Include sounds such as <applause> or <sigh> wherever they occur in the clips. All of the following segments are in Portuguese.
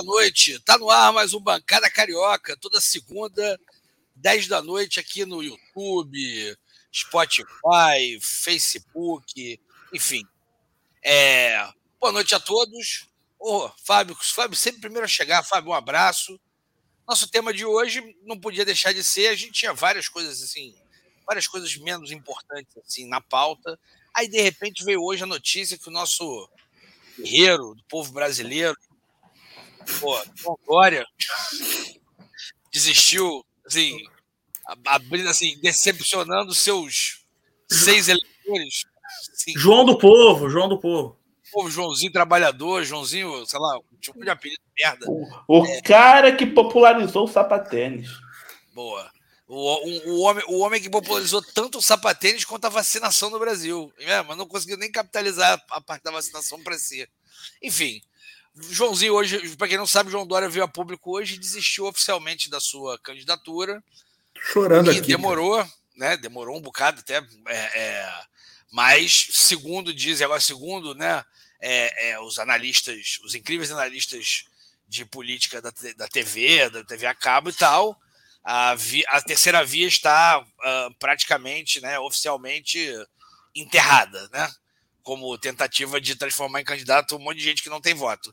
Boa noite. Tá no ar mais um Bancada Carioca, toda segunda, 10 da noite aqui no YouTube, Spotify, Facebook, enfim. É... Boa noite a todos. Ô, Fábio, Fábio sempre primeiro a chegar. Fábio, um abraço. Nosso tema de hoje não podia deixar de ser, a gente tinha várias coisas assim, várias coisas menos importantes assim na pauta. Aí de repente veio hoje a notícia que o nosso guerreiro do povo brasileiro, pô, João Dória, desistiu, assim, abrindo assim, decepcionando seus seis eleitores. Assim, João do povo, João do povo Joãozinho Trabalhador, Joãozinho, sei lá, tipo de apelido merda. O, o é. cara que popularizou o sapatênis. Boa. O, o, o, homem, o homem que popularizou tanto o sapatênis quanto a vacinação no Brasil. É, mas não conseguiu nem capitalizar a parte da vacinação para si. Enfim, Joãozinho hoje, para quem não sabe, João Dória veio a público hoje e desistiu oficialmente da sua candidatura. Chorando aqui. demorou, cara. né? Demorou um bocado até. É, é, mas, segundo dizem, agora segundo, né? é, é, os analistas, os incríveis analistas de política da, da TV, da TV a cabo e tal, a, vi, a terceira via está uh, praticamente, né, oficialmente enterrada, né? Como tentativa de transformar em candidato um monte de gente que não tem voto.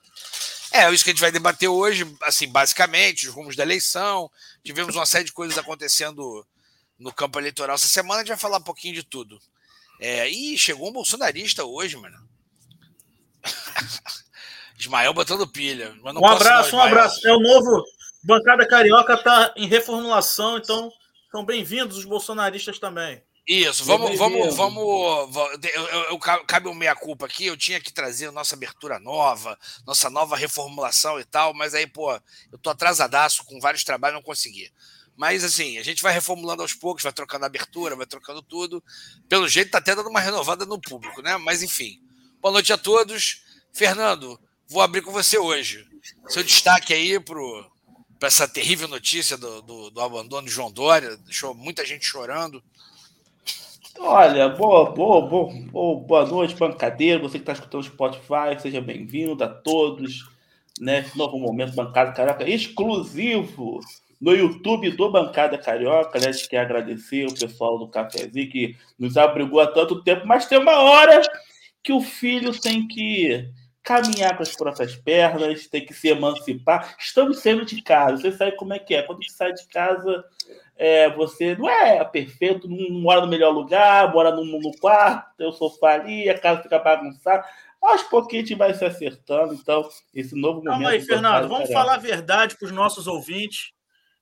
É isso que a gente vai debater hoje, assim, basicamente, os rumos da eleição. Tivemos uma série de coisas acontecendo no campo eleitoral essa semana, a gente vai falar um pouquinho de tudo. É, e chegou um bolsonarista hoje, mano. <laughs> Ismael botando pilha. um abraço, um abraço. É o novo. Bancada Carioca está em reformulação, então são bem-vindos os bolsonaristas também. Isso, vamos, vamos, vamos. Eu, eu, eu, cabe um meia-culpa aqui. Eu tinha que trazer nossa abertura nova, nossa nova reformulação e tal, mas aí, pô, eu tô atrasadaço com vários trabalhos, não consegui. Mas assim, a gente vai reformulando aos poucos, vai trocando a abertura, vai trocando tudo. Pelo jeito, tá até dando uma renovada no público, né? Mas enfim. Boa noite a todos. Fernando, vou abrir com você hoje. Seu destaque aí para essa terrível notícia do, do, do, abandono de João Dória, deixou muita gente chorando. Olha, boa, boa, boa, boa, noite, bancadeiro. Você que está escutando o Spotify, seja bem-vindo a todos. Né? Novo momento Bancada Carioca exclusivo no YouTube do Bancada Carioca. Né? Quer agradecer o pessoal do Cafézinho que nos abrigou há tanto tempo, mas tem uma hora que o filho tem que caminhar com as próprias pernas, tem que se emancipar. Estamos saindo de casa. Você sabe como é que é. Quando você sai de casa, é, você não é perfeito, não mora no melhor lugar, mora no, no quarto, tem o sofá ali, a casa fica bagunçada. Aos pouquinhos a gente vai se acertando. Então, esse novo momento. Calma aí, Fernando. Vamos falar a verdade para os nossos ouvintes,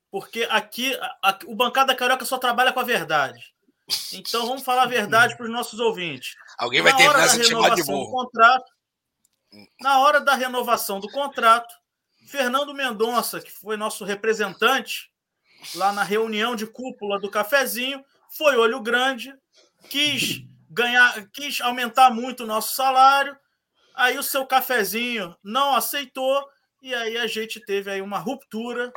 porque aqui a, a, o Bancada Carioca só trabalha com a verdade. Então, vamos falar a verdade para os nossos ouvintes. Alguém vai terminar se chamar de burro. Contrato, na hora da renovação do contrato, Fernando Mendonça, que foi nosso representante lá na reunião de cúpula do cafezinho, foi olho grande, quis ganhar, quis aumentar muito o nosso salário. Aí o seu cafezinho não aceitou e aí a gente teve aí uma ruptura,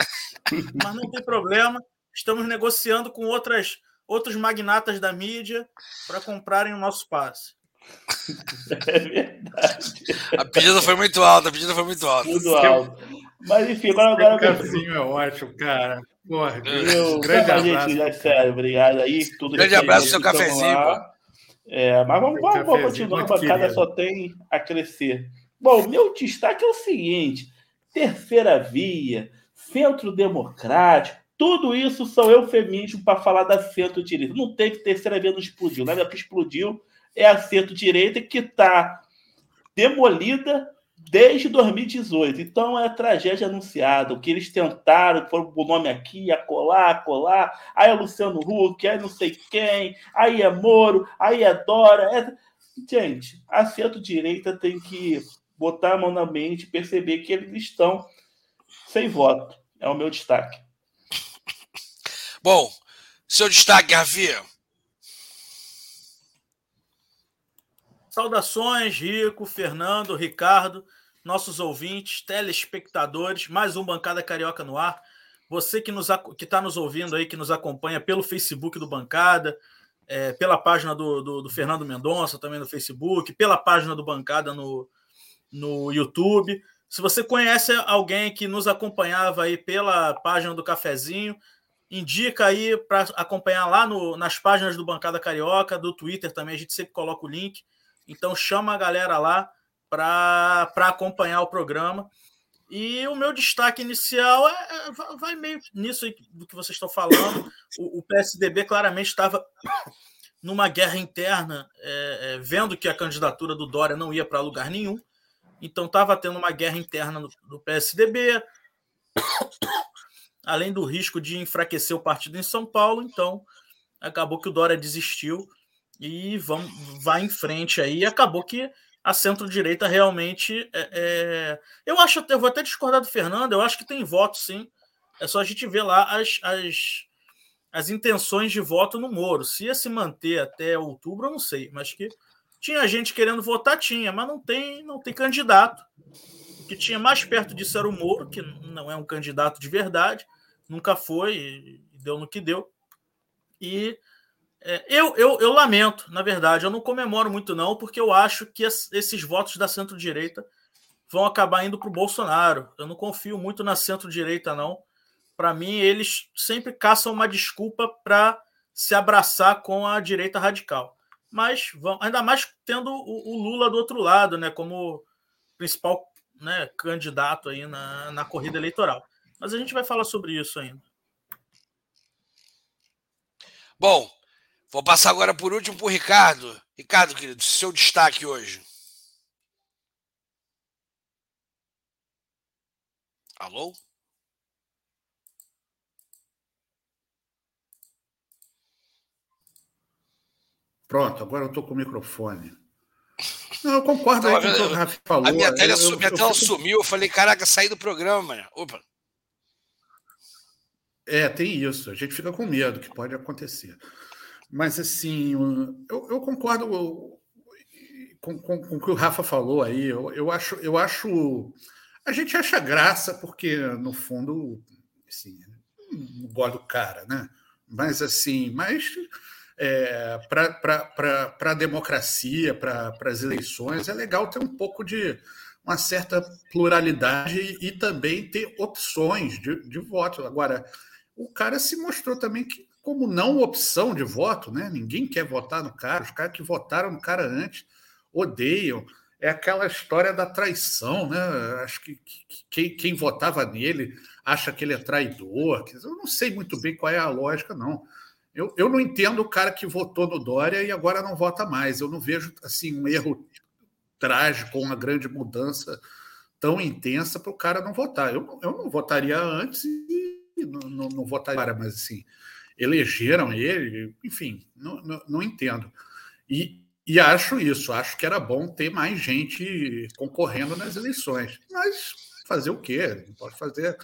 mas não tem problema. Estamos negociando com outras outros magnatas da mídia para comprarem o nosso passe. <laughs> É verdade. A pedida foi muito alta, a pedida foi muito alta. Muito alto. Mas enfim, agora. agora... Casinho é ótimo, cara. Porra, eu, grande abraço. Gente, é sério, obrigado aí. Tudo grande abraço seu cafezinho. É, mas vamos, vamos, vamos continuar, a bancada só tem a crescer. Bom, meu destaque é o seguinte: terceira via, centro democrático, tudo isso são eufemismos para falar da centro-direita. Não teve terceira via, não explodiu. Nada que explodiu é a centro-direita que está demolida desde 2018. Então é a tragédia anunciada. O que eles tentaram, foram o nome aqui, acolá, acolá. Aí é Luciano Huck, aí não sei quem, aí é Moro, aí é Dora. É... Gente, a centro-direita tem que botar a mão na mente e perceber que eles estão sem voto. É o meu destaque. Bom, seu destaque, Rafi. Saudações, Rico, Fernando, Ricardo, nossos ouvintes, telespectadores, mais um Bancada Carioca no ar. Você que está que tá nos ouvindo aí, que nos acompanha pelo Facebook do Bancada, é, pela página do, do, do, Fernando Mendonça, também no Facebook, pela página do Bancada no, no YouTube. Se você conhece alguém que nos acompanhava aí pela página do Cafezinho, indica aí para acompanhar lá no, nas páginas do Bancada Carioca, do Twitter também, a gente sempre coloca o link. Então chama a galera lá para acompanhar o programa. E o meu destaque inicial é, é vai meio nisso do que vocês estão falando. O, o PSDB claramente estava numa guerra interna, é, é, vendo que a candidatura do Dória não ia para lugar nenhum. Então estava tendo uma guerra interna no, PSDB, além do risco de enfraquecer o partido em São Paulo. Então acabou que o Dória desistiu e vamos, vai em frente aí. E acabou que a centro-direita realmente. É, é... Eu acho, eu vou até discordar do Fernando, eu acho que tem voto, sim. É só a gente ver lá as, as, as intenções de voto no Moro. Se ia se manter até outubro, eu não sei, mas que tinha gente querendo votar, tinha, mas não tem, não tem candidato. O que tinha mais perto disso era o Moro, que não é um candidato de verdade, nunca foi, deu no que deu. E eu, eu, eu lamento, na verdade, eu não comemoro muito, não, porque eu acho que esses votos da centro-direita vão acabar indo para o Bolsonaro. Eu não confio muito na centro-direita, não. Para mim, eles sempre caçam uma desculpa para se abraçar com a direita radical. Mas vão, ainda mais tendo o, o, Lula do outro lado, né, como principal né, candidato aí na, na corrida eleitoral. Mas a gente vai falar sobre isso ainda. Bom, Vou passar agora por último para o Ricardo. Ricardo, querido, seu destaque hoje. Alô? Pronto, agora eu estou com o microfone. Não, eu concordo aí com o que o Rafa falou. A minha tela, eu, eu, minha tela eu sumiu, eu falei, caraca, saí do programa, mano. Opa. É, tem isso. A gente fica com medo que pode acontecer. Mas, assim, eu, eu concordo com, com, com, o que o Rafa falou aí. Eu, eu, acho, eu acho. A gente acha graça, porque, no fundo, assim, não gosto do cara, né? Mas, assim, mas é, para a democracia, para as eleições, é legal ter um pouco de uma certa pluralidade e, também ter opções de, de voto. Agora, o cara se mostrou também que como não opção de voto, né? Ninguém quer votar no cara, os caras que votaram no cara antes odeiam. É aquela história da traição, né? Acho que, que, que quem votava nele acha que ele é traidor. Eu não sei muito bem qual é a lógica, não. Eu, eu não entendo o cara que votou no Dória e agora não vota mais. Eu não vejo assim um erro trágico, uma grande mudança tão intensa para o cara não votar. Eu, eu não votaria antes e não, não, não votaria, mas assim, elegeram ele, enfim, não, não, não entendo. E, e acho isso, acho que era bom ter mais gente concorrendo nas eleições. Mas fazer o quê? Não pode fazer.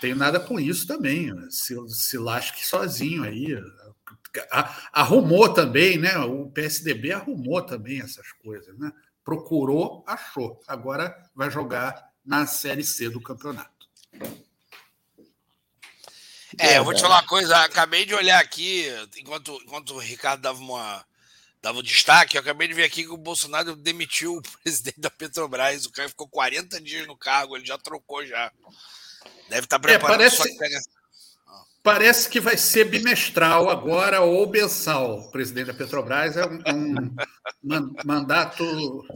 Tem nada com isso também. Se, se lasque sozinho aí. Arrumou também, né? O PSDB arrumou também essas coisas, né? Procurou, achou. Agora vai jogar na Série C do campeonato. É, eu vou te falar uma coisa. Acabei de olhar aqui, enquanto, enquanto o Ricardo dava uma dava um destaque, eu acabei de ver aqui que o Bolsonaro demitiu o <laughs> presidente da Petrobras. O cara ficou 40 dias no cargo, ele já trocou já. Deve estar tá é, preparado. É, parece, que parece que vai ser bimestral agora ou mensal. O presidente da Petrobras é um, um mandato,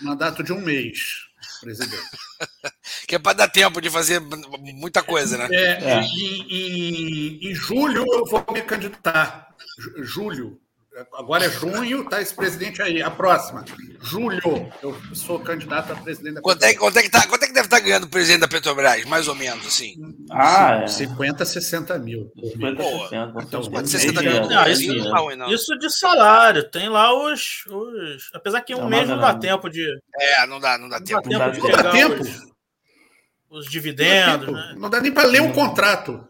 mandato de um mês presidente. <laughs> que é para dar tempo de fazer muita coisa, né? É, é. Em, em, em, julho eu vou me candidatar. Julho. Agora é junho, tá esse presidente aí. A próxima. Julho, eu sou candidato a presidente da quanto é, quanto, é que tá, quanto é que deve estar tá ganhando o presidente da Petrobras, mais ou menos, assim? Ah, é. 50, 60 mil. 50, 60. Então, 50, 60 mil. Não, isso, não, não. isso de salário. Tem lá os. os... Apesar que um não, mês não dá tempo de. É, não dá, não dá tempo. Dá tempo não dá tempo. Os, os dividendos. Não dá, né? não dá nem para ler o um contrato.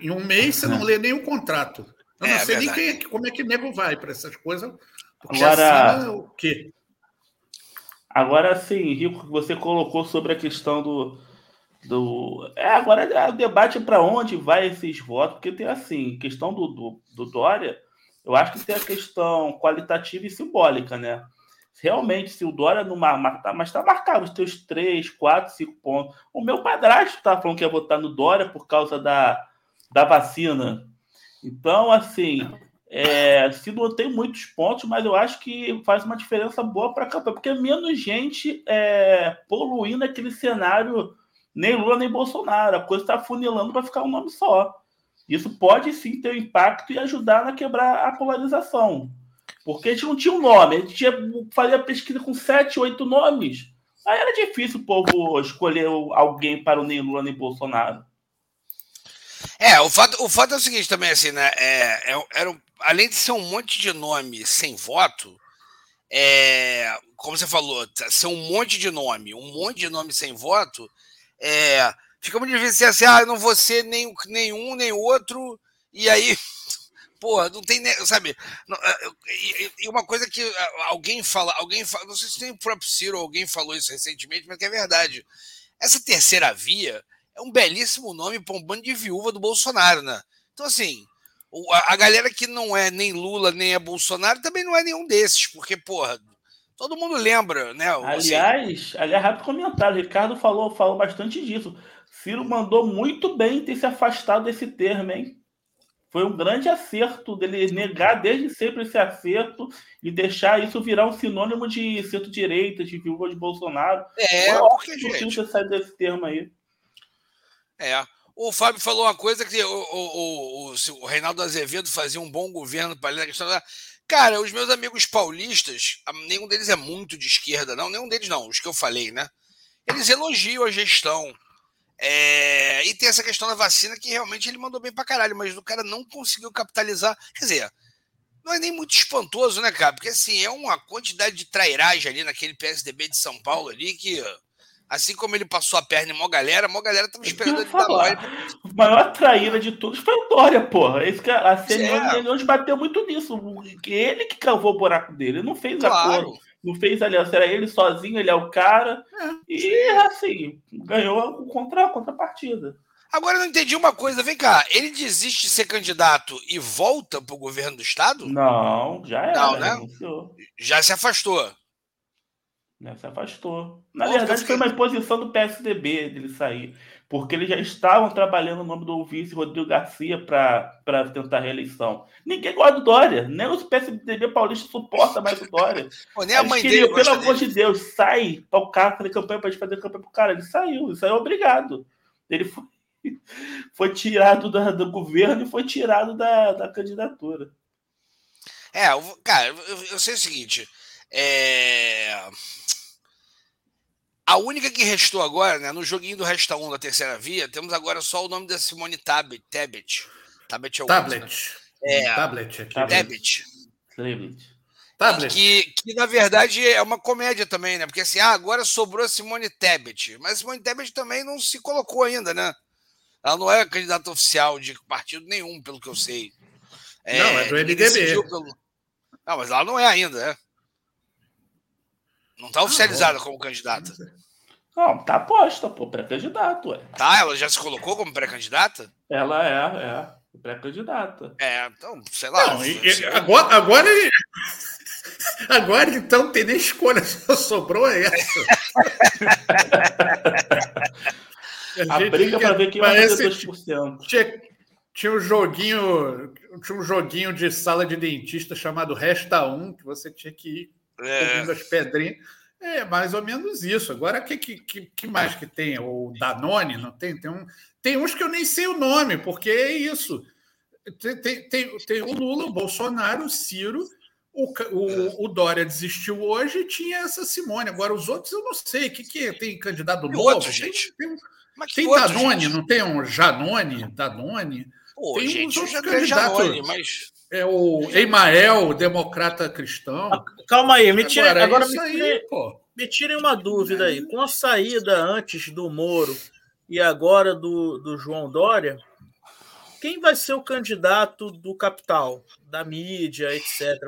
Em um mês você não lê nem o contrato. Eu não é, sei nem quem, como é que nego vai para essas coisas. Porque agora, o quê? Agora sim, Rico, você colocou sobre a questão do. do é, agora é o debate para onde vai esses votos, porque tem assim, questão do, do, do Dória, eu acho que tem a questão qualitativa e simbólica, né? realmente, se o Dória não marcar, mas está marcado os teus 3, 4, 5 pontos. O meu padrasto está falando que ia votar no Dória por causa da, da vacina. Então, assim, é, se não tem muitos pontos, mas eu acho que faz uma diferença boa para a campanha, porque menos gente é, poluindo aquele cenário, nem Lula nem Bolsonaro. A coisa está funilando para ficar um nome só. Isso pode sim ter um impacto e ajudar na quebrar a polarização. Porque a gente não tinha um nome, a gente fazia pesquisa com sete, oito nomes. Aí era difícil o povo escolher alguém para o nem Lula nem Bolsonaro. É, o fato, o fato é o seguinte também, assim, né? É, é, era, além de ser um monte de nome sem voto, é, como você falou, ser um monte de nome, um monte de nome sem voto, é, fica muito difícil assim, ah, eu não vou ser nem, nenhum, nem outro, e aí <laughs> porra, não tem, sabe? É, e uma coisa que alguém fala, alguém fala, não sei se tem o próprio Ciro, alguém falou isso recentemente, mas que é verdade. Essa terceira via é um belíssimo nome para um bando de viúva do Bolsonaro, né? Então, assim, a galera que não é nem Lula, nem é Bolsonaro, também não é nenhum desses, porque, porra, todo mundo lembra, né? Assim, aliás, aliás, rápido comentário, o Ricardo falou, falou bastante disso. Ciro mandou muito bem ter se afastado desse termo, hein? Foi um grande acerto dele negar desde sempre esse acerto e deixar isso virar um sinônimo de centro-direita, de viúva de Bolsonaro. É, porque, gente... ter saído desse termo aí. É. O Fábio falou uma coisa que o, o, o, o Reinaldo Azevedo fazia um bom governo para a questão da. Cara, os meus amigos paulistas, nenhum deles é muito de esquerda, não, nenhum deles não, os que eu falei, né? Eles elogiam a gestão é, e tem essa questão da vacina que realmente ele mandou bem pra caralho, mas o cara não conseguiu capitalizar. Quer dizer, não é nem muito espantoso, né, cara? Porque assim, é uma quantidade de trairagem ali naquele PSDB de São Paulo ali que. Assim como ele passou a perna em mó galera, mó galera tava esperando ele dar mole. O maior traíra de todos foi o Dória, porra. Esse cara, a CNN é. bateu muito nisso. Ele que cavou o buraco dele, ele não fez claro. acordo não fez aliança, era ele sozinho, ele é o cara. É, e assim, ganhou contra, a contrapartida. Agora eu não entendi uma coisa, vem cá, ele desiste de ser candidato e volta para o governo do estado? Não, já era. Não, né? Já se afastou. Já se afastou. Na Pô, verdade, foi uma imposição do PSDB dele sair porque eles já estavam trabalhando o nome do vice Rodrigo Garcia para tentar reeleição. Ninguém gosta do Dória, nem o PSDB paulista suporta mais o Dória. <laughs> Pô, nem a mãe queriam, dele pelo amor de Deus, sai para o cara fazer campanha para fazer campanha para o cara. Ele saiu, ele saiu obrigado. Ele foi, <laughs> foi tirado da, do governo e foi tirado da, da candidatura. É, cara, eu, eu sei o seguinte. É a única que restou agora, né, no joguinho do Resta 1 da terceira via, temos agora só o nome da Simone Tabet. Tabet. Tabet é o Tablet. Né? É, Tablet. Aqui. Tablet. Tablet. Que, que, na verdade, é uma comédia também, né? Porque assim, ah, agora sobrou a Simone Tebet. Mas a Simone Tebet também não se colocou ainda, né? Ela não é candidata oficial de partido nenhum, pelo que eu sei. É, não, é do MDB. Pelo... Não, mas ela não é ainda, né? Não está oficializada ah, como candidata. Não, tá posta, pô, pré-candidato, ué. Tá, ela já se colocou como pré-candidata? Ela é, é, pré-candidata. É, então, sei lá. Não, e, agora, agora, <laughs> agora, então, tem nem escolha, <laughs> só sobrou essa. a, <laughs> a briga para ver quem vai fazer 2%. Tinha, tinha um joguinho, tinha um joguinho de sala de dentista chamado Resta 1, que você tinha que ir é. as pedrinhas. É mais ou menos isso. Agora, o que, que, que mais que tem? O Danone, não tem? Tem, um, tem uns que eu nem sei o nome, porque é isso. Tem, tem, tem, tem o Lula, o Bolsonaro, o Ciro, o, o, o, Dória desistiu hoje e tinha essa Simone. Agora, os outros eu não sei. O que, que é? Tem candidato novo? Outro, gente? Tem, tem, tem Danone, gente? não tem um Janone? Danone? Pô, tem gente, uns outros candidatos. Janone, mas é o Emael, democrata cristão. Ah, calma aí, me tire, agora, agora me, tirem, me tirem uma dúvida aí. Com a saída antes do Moro e agora do, do João Dória, quem vai ser o candidato do capital, da mídia, etc?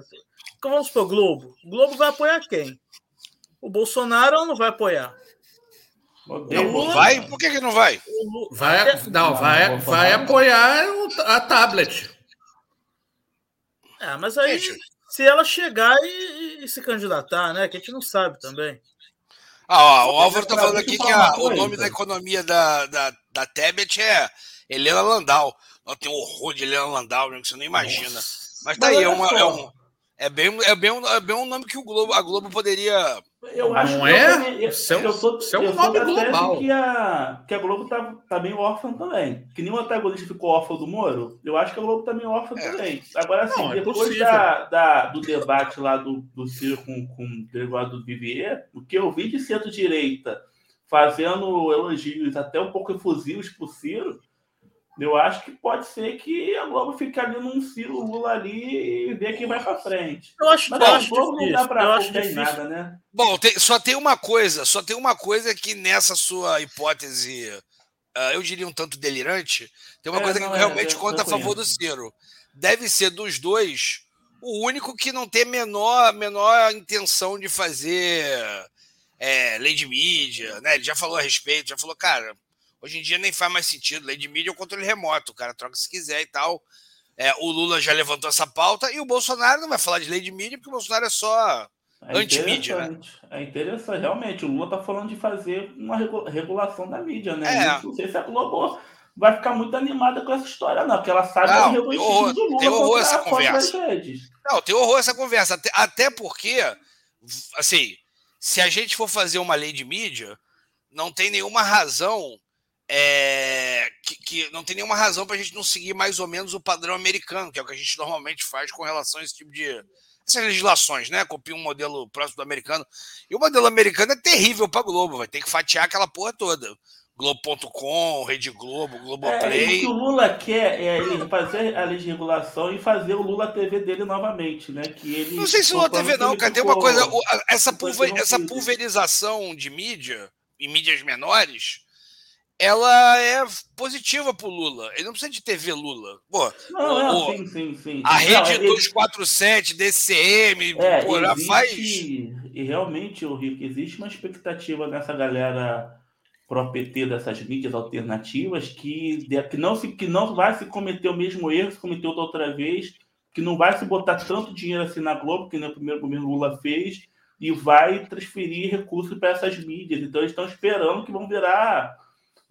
Então vamos para o Globo. O Globo vai apoiar quem? O Bolsonaro ou não vai apoiar? Não, vai? Por que, que não vai? Vai, não, vai, vai apoiar a tablet. É, mas aí. Gente, se ela chegar e, e, se candidatar, né? Que a gente não sabe também. Ah, ó, o Álvaro tá falando aqui que a, o nome da economia da, da, da Tebet é Helena Landau. Ela tem um horror de Helena Landau, que você não imagina. Nossa. Mas tá Mas aí, é, uma, é, um, é, bem, é, bem um, é bem um nome que o Globo, a Globo poderia eu acho não é? Eu, eu, isso é um, eu é um nome global. Que a, que a Globo tá, tá bem órfã também. Que nenhum antagonista ficou órfão do Moro, eu acho que a Globo tá meio órfã é. também. Agora, assim, não, é depois da, da, do debate lá do, do Ciro com, com o Gregório do Vivier, o que eu vi de centro-direita fazendo elogios até um pouco efusivos pro Ciro, eu acho que pode ser que a Globo fique ali num Ciro Lula ali e ver quem vai para frente. Eu acho, Mas, eu acho Globo difícil. não dá para nada, né? Bom, tem, só tem uma coisa, só tem uma coisa que nessa sua hipótese, uh, eu diria um tanto delirante, tem uma é, coisa que é, realmente conta a favor do Ciro. Deve ser dos dois o único que não tem menor menor intenção de fazer é, lei de mídia, né? Ele já falou a respeito, já falou, cara, Hoje em dia nem faz mais sentido. Lei de mídia é o controle remoto. O cara troca se quiser e tal. É, o Lula já levantou essa pauta e o Bolsonaro não vai falar de lei de mídia porque o Bolsonaro é só é anti-mídia. Né? É interessante, realmente. O Lula está falando de fazer uma regulação da mídia, né? É. Não sei se a Globo vai ficar muito animada com essa história, não, porque ela sabe não, que tem horror, do Lula tem horror essa conversa. Não, tem horror essa conversa. Até, até porque, assim, se a gente for fazer uma lei de mídia, não tem nenhuma razão é, que, que, não tem nenhuma razão para a gente não seguir mais ou menos o padrão americano, que é o que a gente normalmente faz com relação a esse tipo de. essas legislações, né? Copia um modelo próximo do americano. E o modelo americano é terrível para Globo, vai ter que fatiar aquela porra toda. Globo.com, Rede Globo, Globoplay. É, o que o Lula quer é ele fazer a legislação e fazer o Lula TV dele novamente, né? Que ele, não sei se o Lula TV não, cara. Tem uma coisa. Essa, pulver, essa pulverização de mídia, em mídias menores ela é positiva pro Lula. Ele não precisa de TV Lula. Pô, não, o, sim, sim, sim. A rede não, 247, DCM, é, pô, existe, faz. E realmente, o Rico, existe uma expectativa nessa galera pró-PT dessas mídias alternativas que, que, não se, que não vai se cometer o mesmo erro que se cometeu da outra vez, que não vai se botar tanto dinheiro assim na Globo, que no primeiro governo Lula fez, e vai transferir recursos para essas mídias. Então, eles estão esperando que vão virar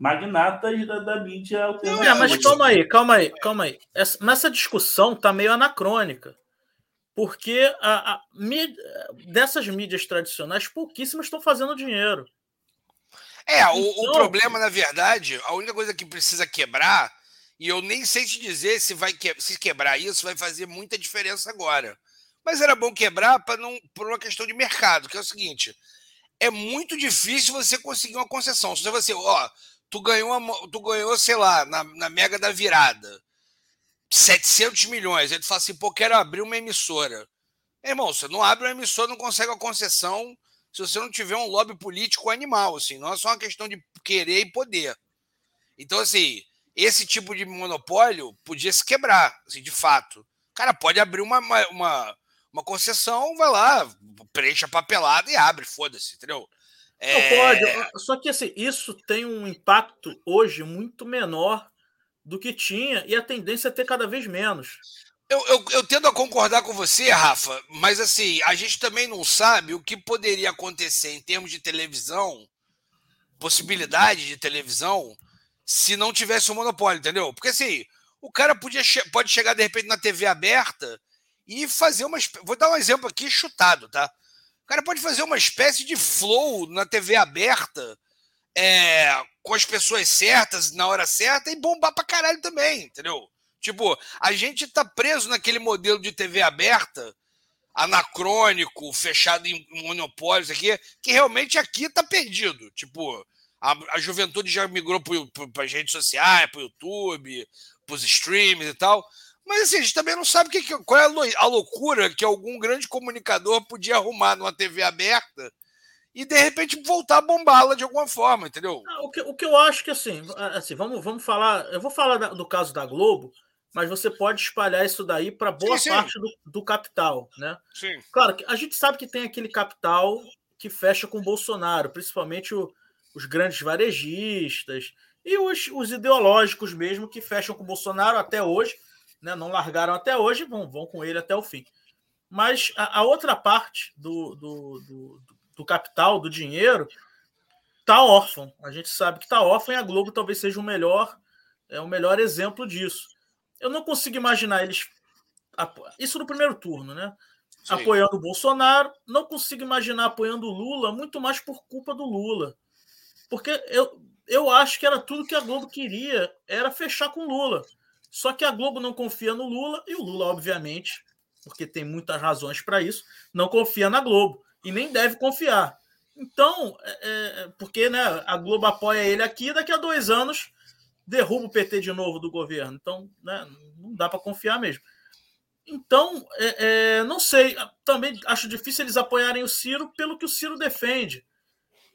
magnatas da, da mídia alternativa. É, mas calma aí, calma aí, calma aí. Essa, nessa discussão tá meio anacrônica. Porque a, a dessas mídias tradicionais, pouquíssimas estão fazendo dinheiro. É, o, então, o, problema, na verdade, a única coisa que precisa quebrar, e eu nem sei te dizer se vai que, se quebrar isso, vai fazer muita diferença agora. Mas era bom quebrar para não por uma questão de mercado, que é o seguinte: é muito difícil você conseguir uma concessão. Se você, ó, tu ganhou, tu ganhou sei lá, na, na mega da virada, 700 milhões. Aí tu fala assim, pô, quero abrir uma emissora. Irmão, você não abre uma emissora, não consegue a concessão se você não tiver um lobby político animal, assim. Não é só uma questão de querer e poder. Então, assim, esse tipo de monopólio podia se quebrar, assim, de fato. O cara pode abrir uma, uma, uma concessão, vai lá, preenche a papelada e abre, foda-se, entendeu? É... Não pode. Só que assim, isso tem um impacto hoje muito menor do que tinha e a tendência é ter cada vez menos. Eu, eu, eu, tendo a concordar com você, Rafa, mas assim, a gente também não sabe o que poderia acontecer em termos de televisão, possibilidade de televisão, se não tivesse o um monopólio, entendeu? Porque assim, o cara podia, pode chegar de repente na TV aberta e fazer uma. Vou dar um exemplo aqui chutado, tá? Cara pode fazer uma espécie de flow na TV aberta, é, com as pessoas certas, na hora certa, e bombar pra caralho também, entendeu? Tipo, a gente tá preso naquele modelo de TV aberta, anacrônico, fechado em monopólios aqui, que realmente aqui tá perdido. Tipo, a, a juventude já migrou para as redes sociais, para o YouTube, para os streams e tal. Mas assim, a gente também não sabe que, qual é a loucura que algum grande comunicador podia arrumar numa TV aberta e de repente voltar a bombá-la de alguma forma, entendeu? Ah, o que, o que eu acho que assim, assim vamos, vamos falar. Eu vou falar do caso da Globo, mas você pode espalhar isso daí para boa sim, sim. parte do, do, capital, né? Sim. Claro, a gente sabe que tem aquele capital que fecha com o Bolsonaro, principalmente o, os grandes varejistas e os, os ideológicos mesmo que fecham com o Bolsonaro até hoje né? Não largaram até hoje, vão, vão com ele até o fim. Mas a, a outra parte do, do, do, do, capital, do dinheiro, está órfão. A gente sabe que está órfão e a Globo talvez seja o melhor, é o melhor exemplo disso. Eu não consigo imaginar eles. Isso no primeiro turno, né? Sim. Apoiando o Bolsonaro. Não consigo imaginar apoiando o Lula, muito mais por culpa do Lula. Porque eu, eu acho que era tudo que a Globo queria, era fechar com o Lula. Só que a Globo não confia no Lula, e o Lula, obviamente, porque tem muitas razões para isso, não confia na Globo. E nem deve confiar. Então, é, é, porque né, a Globo apoia ele aqui, daqui a dois anos derruba o PT de novo do governo. Então, né, não dá para confiar mesmo. Então, é, é, não sei. Também acho difícil eles apoiarem o Ciro pelo que o Ciro defende.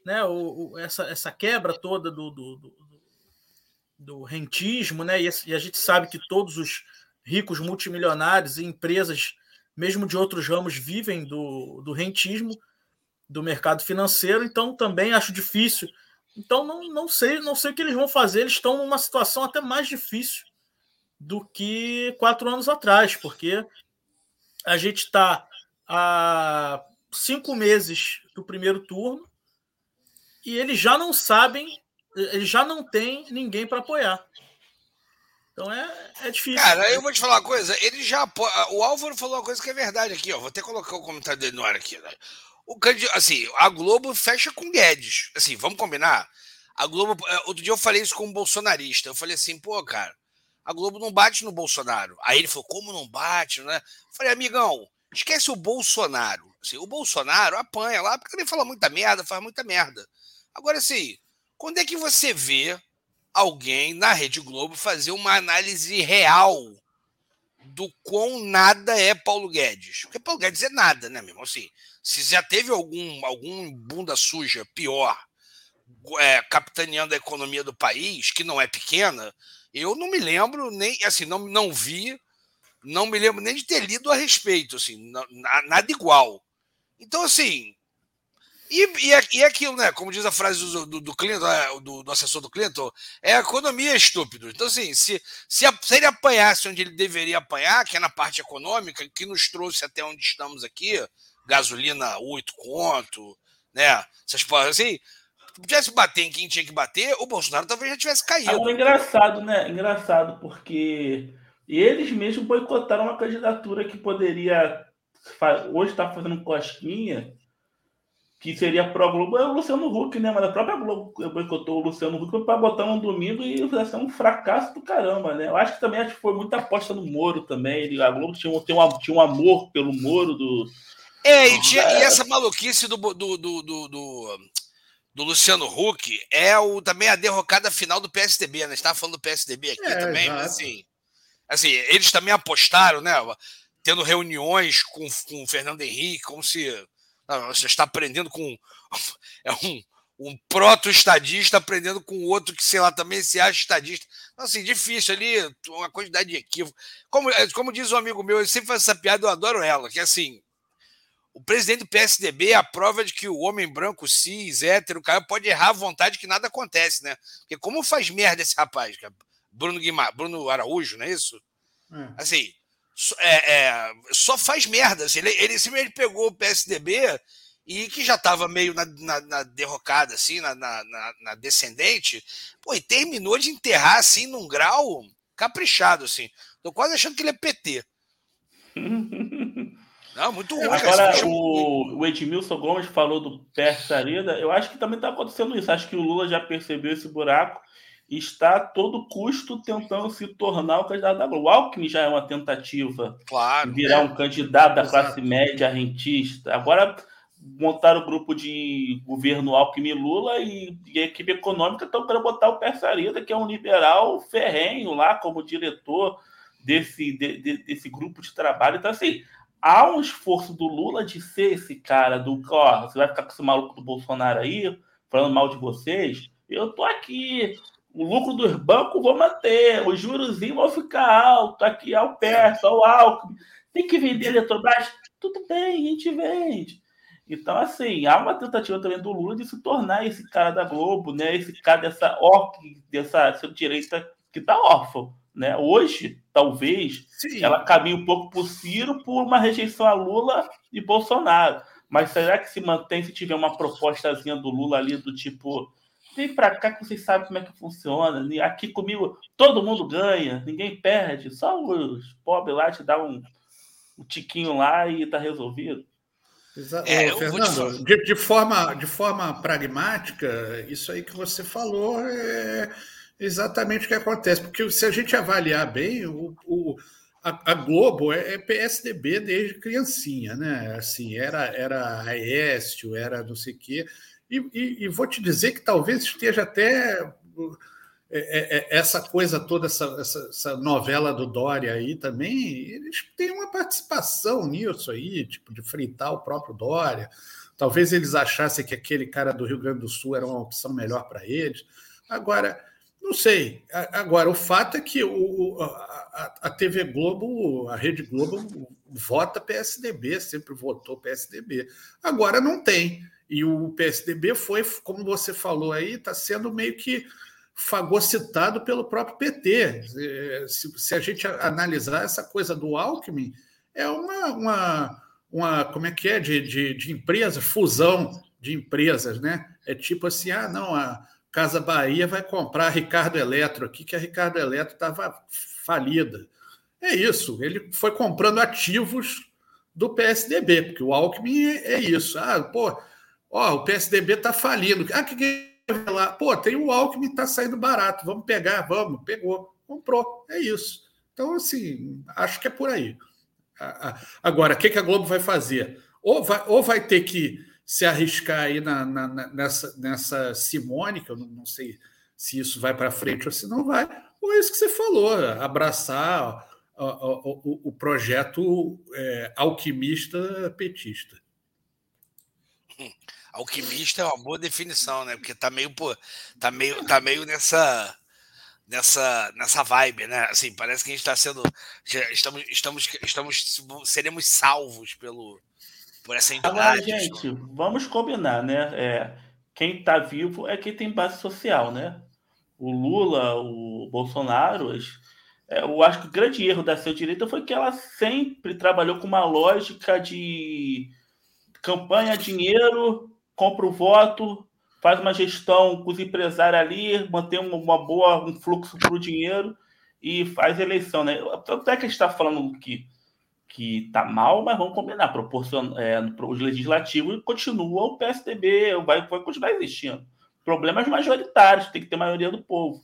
Né, o, o essa, essa quebra toda do, do, do, do rentismo, né, e, a gente sabe que todos os ricos multimilionários e empresas, mesmo de outros ramos, vivem do, do rentismo do mercado financeiro, então também acho difícil. Então não, não sei, não sei o que eles vão fazer. Eles estão numa situação até mais difícil do que quatro anos atrás, porque a gente está há cinco meses do primeiro turno e eles já não sabem, eles já não têm ninguém para apoiar. Então é, é difícil. Cara, eu vou te falar uma coisa. Ele já O Álvaro falou uma coisa que é verdade aqui, ó. Vou até colocar o comentário dele no ar aqui. Né? O assim, a Globo fecha com Guedes. Assim, vamos combinar? A Globo. É, outro dia eu falei isso com um bolsonarista. Eu falei assim, pô, cara, a Globo não bate no Bolsonaro. Aí ele falou, como não bate, né? Eu falei, amigão, esquece o Bolsonaro. Assim, o Bolsonaro apanha lá porque ele fala muita merda, faz muita merda. Agora, assim, quando é que você vê alguém na Rede Globo fazer uma análise real do quão nada é Paulo Guedes? Porque Paulo Guedes é nada, né, meu irmão? Assim, se já teve algum, algum bunda suja pior é, capitaneando a economia do país, que não é pequena, eu não me lembro nem, assim, não, não vi, não me lembro nem de ter lido a respeito, assim, nada igual. Então, assim, e, e, é, e é aquilo, né? Como diz a frase do, do, do Clinton, né, do, do, assessor do Clinton, é a economia estúpido. Então, assim, se, se, se, ele apanhasse onde ele deveria apanhar, que é na parte econômica, que nos trouxe até onde estamos aqui, gasolina 8 conto, né? Essas porras assim. Se tivesse bater em quem tinha que bater, o Bolsonaro talvez já tivesse caído. Agora, engraçado, né? Engraçado, porque eles mesmos boicotaram uma candidatura que poderia hoje estar tá fazendo cosquinha, que seria pró Globo, é o Luciano Huck, né? Mas a própria Globo boicotou o Luciano Huck para botar um domingo e ia ser um fracasso do caramba, né? Eu acho que também acho que foi muita aposta no Moro também. A Globo tinha, tinha, um, tinha um amor pelo Moro do, é, e, tinha, e essa maluquice do, do, do, do, do Luciano Huck é o, também a derrocada final do PSDB, né? Estava falando do PSDB aqui é, também, mas assim, assim, eles também apostaram, né? Tendo reuniões com, com o Fernando Henrique, como se não, você está aprendendo com <laughs> é um, um proto-estadista aprendendo com outro que, sei lá, também se acha estadista. Então, assim, difícil ali, uma quantidade de equívoco. Como, como diz um amigo meu, ele sempre faz essa piada, eu adoro ela, que é assim, o presidente do PSDB é a prova de que o homem branco, cis, hétero, cara, pode errar à vontade que nada acontece, né? Porque como faz merda esse rapaz, cara? Bruno, Guima, Bruno Araújo, não é isso? É. Assim, é, é, só faz merda. Assim, ele, ele simplesmente pegou o PSDB e que já estava meio na, na, na, derrocada, assim, na, na, descendente, pô, e terminou de enterrar assim num grau caprichado, assim. Tô quase achando que ele é PT. <laughs> Não, muito ruim. Agora, o, o Edmilson Gomes falou do Persa Arida. Eu acho que também está acontecendo isso. Acho que o Lula já percebeu esse buraco está a todo custo tentando se tornar o candidato da Globo. O Alckmin já é uma tentativa claro, de virar um candidato da classe média rentista. Agora montaram o grupo de governo Alckmin Lula e, e a equipe econômica estão para botar o Persa Arida, que é um liberal ferrenho lá como diretor desse, de, de, desse grupo de trabalho. Então, assim, há um esforço do Lula de ser esse cara do ó, você vai ficar com esse maluco do Bolsonaro aí, falando mal de vocês. Eu tô aqui. O lucro dos bancos vou manter, os juros vão ficar alto, aqui ao perto, ao Alckmin. Tem que vender Eletrobras? Tudo bem, a gente vende. Então, assim, há uma tentativa também do Lula de se tornar esse cara da Globo, né? Esse cara dessa orc, dessa, dessa direita que tá órfão, né? Hoje, talvez Sim. ela caminhe um pouco por Ciro por uma rejeição a Lula e Bolsonaro. Mas será que se mantém se tiver uma propostazinha do Lula ali do tipo vem para cá que vocês sabem como é que funciona. Aqui comigo todo mundo ganha, ninguém perde, só os pobres lá te dá um, um tiquinho lá e tá resolvido. É, Fernando, de, de, forma, de forma pragmática, isso aí que você falou é exatamente o que acontece. Porque se a gente avaliar bem, o, o a, a, Globo é, é, PSDB desde criancinha, né? Assim, era, era Aécio, era não sei o quê. E, e, e, vou te dizer que talvez esteja até é, é, é, essa coisa toda, essa, essa, essa, novela do Dória aí também, eles têm uma participação nisso aí, tipo, de fritar o próprio Dória. Talvez eles achassem que aquele cara do Rio Grande do Sul era uma opção melhor para eles. Agora, não sei. Agora, o fato é que o, a, a TV Globo, a Rede Globo, vota PSDB, sempre votou PSDB. Agora não tem. E o PSDB foi, como você falou aí, está sendo meio que fagocitado pelo próprio PT. Se, a gente analisar essa coisa do Alckmin, é uma, uma, uma como é que é, de, de, de empresa, fusão de empresas, né? É tipo assim, ah, não, a Casa Bahia vai comprar a Ricardo Eletro aqui, que a Ricardo Eletro estava falida. É isso, ele foi comprando ativos do PSDB, porque o Alckmin é, é isso. Ah, pô, Ó, o PSDB está falindo. Ah, que que lá? Pô, tem o Alckmin está saindo barato. Vamos pegar, vamos. Pegou, comprou. É isso. Então, assim, acho que é por aí. Agora, o que, que a Globo vai fazer? Ou vai, ou vai ter que se arriscar aí na, na, nessa, nessa Simone, que eu não, não sei se isso vai para frente ou se não vai, ou é isso que você falou, abraçar o, o, o projeto é, alquimista petista. Alquimista é uma boa definição, né? Porque tá meio, pô, tá meio, tá meio nessa nessa nessa vibe, né? Assim, parece que a gente está sendo estamos estamos estamos seremos salvos pelo por essa entidade. Agora, gente, vamos combinar, né? É, quem está vivo é quem tem base social, né? O Lula, o Bolsonaro, é, eu acho que o grande erro da sua direita foi que ela sempre trabalhou com uma lógica de campanha, dinheiro, compra o voto, faz uma gestão com os empresários ali, mantém uma boa, um fluxo para o dinheiro e faz eleição. Né? Tanto é que a gente está falando que que está mal, mas vamos combinar. Proporcion... É, os legislativos continuam, o PSDB vai, vai continuar existindo. Problemas majoritários, tem que ter maioria do povo.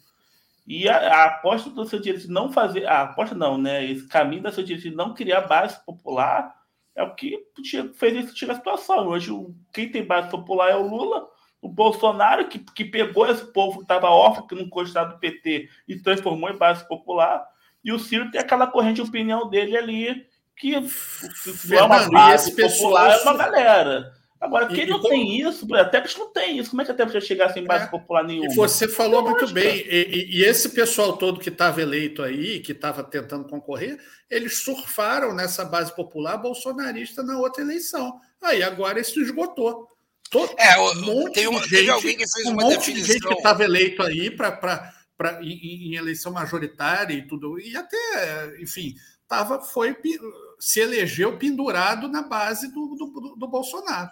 E a, a aposta do seu direito de não fazer, a aposta não, né? Esse caminho da seu direito de não criar base popular é o que fez isso tirar a situação. Hoje, quem tem base popular é o Lula, o Bolsonaro, que, que pegou esse povo que estava órfão, que não gostava do PT, e transformou em base popular, e o Ciro tem aquela corrente de opinião dele ali, que não é uma base popular, é uma galera. Agora, quem e, não tem isso, a Tepes não tem isso. Como é que a Tepes já chegar sem base é, popular nenhuma? E você falou é muito bem. E, e, esse pessoal todo que estava eleito aí, que estava tentando concorrer, eles surfaram nessa base popular bolsonarista na outra eleição. Aí agora isso esgotou. Todo, é, um monte tem, uma, de gente, alguém que fez um uma monte definição. de gente que estava eleito aí para em, em eleição majoritária e tudo, e até, enfim, tava, foi, se elegeu pendurado na base do, do, do Bolsonaro.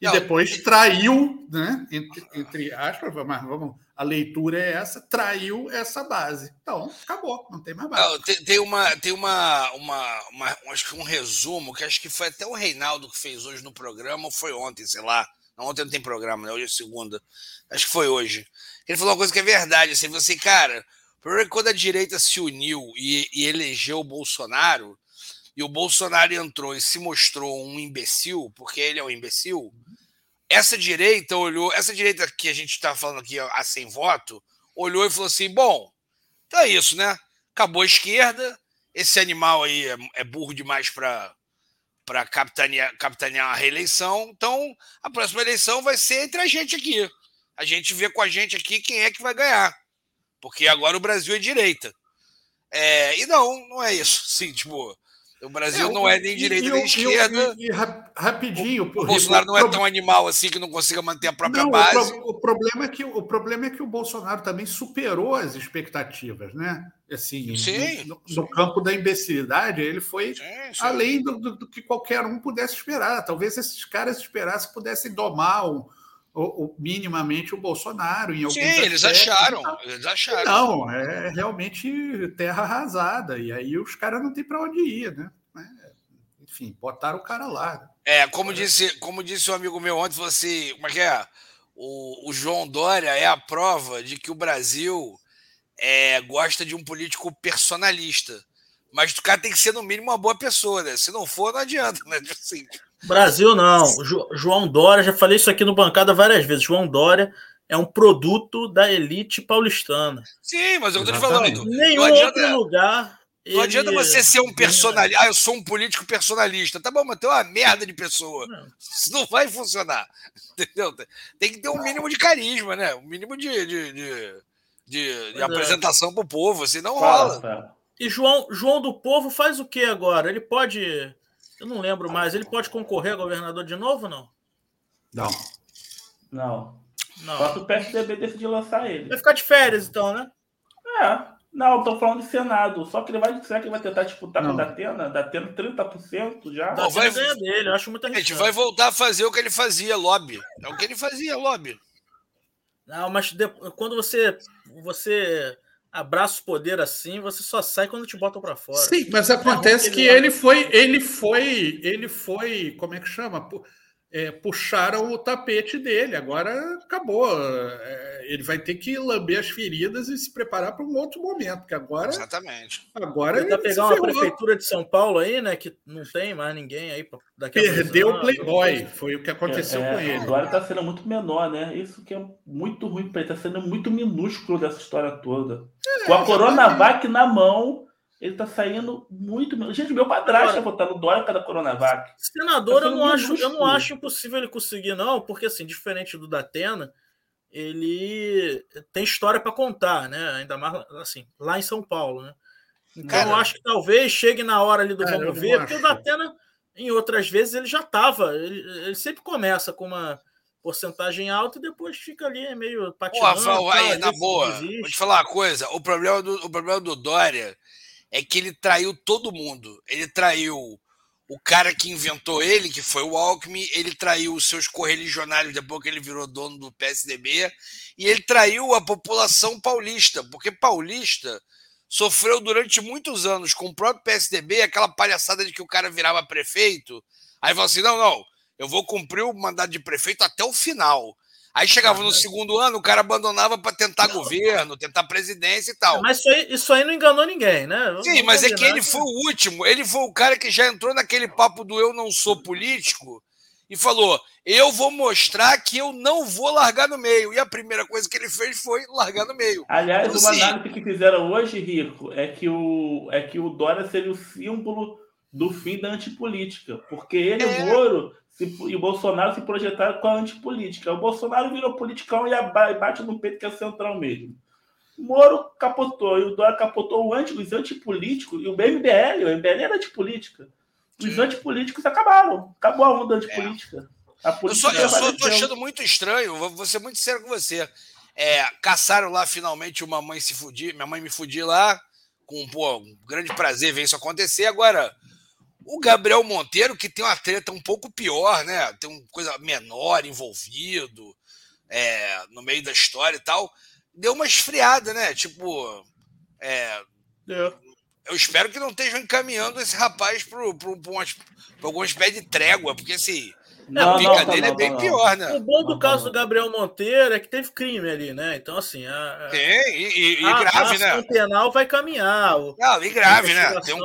E não, depois traiu, né? Entre, entre aspas, mas vamos, a leitura é essa, traiu essa base. Então, acabou, não tem mais base. Não, tem, tem, uma, tem uma, uma, uma, acho que um resumo, que acho que foi até o Reinaldo que fez hoje no programa, ou foi ontem, sei lá. Não, ontem não tem programa, né? Hoje é segunda. Acho que foi hoje. Ele falou uma coisa que é verdade, assim, você, cara, é quando a direita se uniu e, e elegeu o Bolsonaro, e o Bolsonaro entrou e se mostrou um imbecil, porque ele é um imbecil, essa direita olhou, essa direita que a gente está falando aqui a sem voto, olhou e falou assim: bom, então é isso, né? Acabou a esquerda, esse animal aí é, é burro demais para para capitanear, capitanear a reeleição. Então, a próxima eleição vai ser entre a gente aqui. A gente vê com a gente aqui quem é que vai ganhar. Porque agora o Brasil é direita. É, e não, não é isso. <laughs> Sim, tipo, O Brasil é, não é nem direita e, nem esquerda. E, e, rapidinho, o, o Bolsonaro não é tão animal assim que não consiga manter a própria não, base. O, o, problema é que, o problema é que o Bolsonaro também superou as expectativas, né? Assim, sim, no, no campo da imbecilidade, ele foi sim, sim. além do, do, do, que qualquer um pudesse esperar. Talvez esses caras esperassem pudessem domar um, o, minimamente o Bolsonaro em alguns Sim, eles acharam, eles acharam. Não, é realmente terra arrasada. E aí os caras não têm para onde ir, né? É, enfim, botaram o cara lá. Né? É, como disse, como disse um amigo meu ontem, você, como é que é? O, o João Dória é a prova de que o Brasil é, gosta de um político personalista. Mas o cara tem que ser, no mínimo, uma boa pessoa, né? Se não for, não adianta, né? <laughs> Tipo assim, Brasil não. Jo João Dória, já falei isso aqui no bancada várias vezes. João Dória é um produto da elite paulistana. Sim, mas eu estou te falando. Nenhum adianta, outro lugar. Não adianta você ser um personalista. Ah, eu sou um político personalista. Tá bom, mas tem uma merda de pessoa. Não. Isso não vai funcionar. <laughs> Entendeu? Tem que ter um mínimo de carisma, né? Um mínimo de, de, de, de, de é. apresentação para o povo. Senão rola. E João, João do Povo faz o que agora? Ele pode eu não lembro mais. Ele pode concorrer a governador de novo ou não? Não. Não. Não. Só se o PSDB decidir lançar ele. Vai ficar de férias, então, né? É. Não, tô falando de Senado. Só que ele vai. Será que ele vai tentar disputar não. com o Datena? Datena 30% já? Não, vai ganhar dele, eu acho muito A gente vai voltar a fazer o que ele fazia, lobby. É o que ele fazia, lobby. Não, mas quando você. você abraça o poder assim, você só sai quando te botam para fora. Sim, mas acontece que ele foi, ele foi, ele foi, como é que chama? É, puxaram o tapete dele. Agora acabou. É, ele vai ter que lamber as feridas e se preparar para um outro momento. Porque agora. Exatamente. Agora ele pegar uma prefeitura de São Paulo aí, né? Que não tem mais ninguém aí. Daqui Perdeu o Playboy. Foi o que aconteceu é, com ele. Agora está sendo muito menor, né? Isso que é muito ruim para ele. Está sendo muito minúsculo dessa história toda. É, com a Coronavac na mão ele tá saindo muito. Gente, meu padrasto votar no Dória da Coronavac. Senador, tá eu, não acho, eu não acho impossível ele conseguir, não, porque, assim, diferente do Datena, ele tem história para contar, né? Ainda mais, assim, lá em São Paulo, né? Então, Cara, eu acho que talvez chegue na hora ali do cara, vamos ver, porque o Datena, em outras vezes, ele já estava. Ele, ele, sempre começa com uma porcentagem alta e depois fica ali meio patinando. Pô, Rafael, aí, na boa, vou te falar uma coisa. O problema do, o problema do Dória é que ele traiu todo mundo. Ele traiu o cara que inventou ele, que foi o Alckmin, ele traiu os seus correligionários depois que ele virou dono do PSDB, e ele traiu a população paulista, porque paulista sofreu durante muitos anos com o próprio PSDB aquela palhaçada de que o cara virava prefeito, aí falou assim: não, não, eu vou cumprir o mandato de prefeito até o final. Aí chegava no segundo ano, o cara abandonava para tentar governo, tentar presidência e tal. Mas isso aí, isso aí não enganou ninguém, né? Sim, não mas é que ele foi o último. Ele foi o cara que já entrou naquele papo do eu não sou político e falou: eu vou mostrar que eu não vou largar no meio. E a primeira coisa que ele fez foi largar no meio. Aliás, então, uma assim, análise que fizeram hoje, Rico, é que o, é que o Dória seria o símbolo do fim da antipolítica. Porque ele, é... o Moro e o Bolsonaro se projetaram com a antipolítica. O Bolsonaro virou politicão e bate no peito que é central mesmo. O Moro capotou e o Dória capotou o anti, os antipolíticos e o MBL. O MBL era antipolítica. Os Sim. antipolíticos acabaram. Acabou a onda antipolítica. É. A eu só, eu só tô achando muito estranho, vou ser muito sério com você. É, caçaram lá finalmente uma mãe se fudir, minha mãe me fudir lá, com pô, um grande prazer ver isso acontecer. Agora, o Gabriel Monteiro, que tem uma treta um pouco pior, né? Tem uma coisa menor envolvido é, no meio da história e tal, deu uma esfriada, né? Tipo, é, é. eu espero que não estejam encaminhando esse rapaz para alguma espécie de trégua, porque assim. Não, a pica dele é bem pior, né? O bom do caso do Gabriel Monteiro é que teve crime ali, né? Então, assim. A, Tem, e, e, e a, grave, a né? O penal vai caminhar. O, não, e grave, né? Tem um,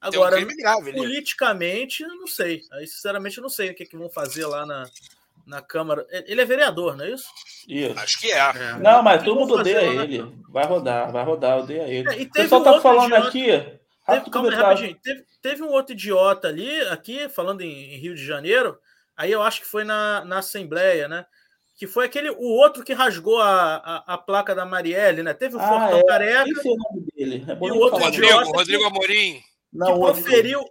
Agora, um grave, politicamente, eu não sei. Aí, sinceramente, eu não sei o que, que vão fazer lá na, na Câmara. Ele é vereador, não é isso? Isso. Acho que é. é. Não, mas todo mundo odeia ele. Vai rodar, vai rodar, odeia ele. É, o pessoal um tá falando idiota... aqui. Teve, calma, rapidinho. Teve, teve, um outro idiota ali, aqui, falando em, Rio de Janeiro. Aí eu acho que foi na, na Assembleia, né? que foi aquele o outro que rasgou a, a, a placa da Marielle, né? Teve o ah, Fortão é. Careca. Esse é o nome dele. É e o outro Rodrigo, Rodrigo Amorim. Não, que proferiu.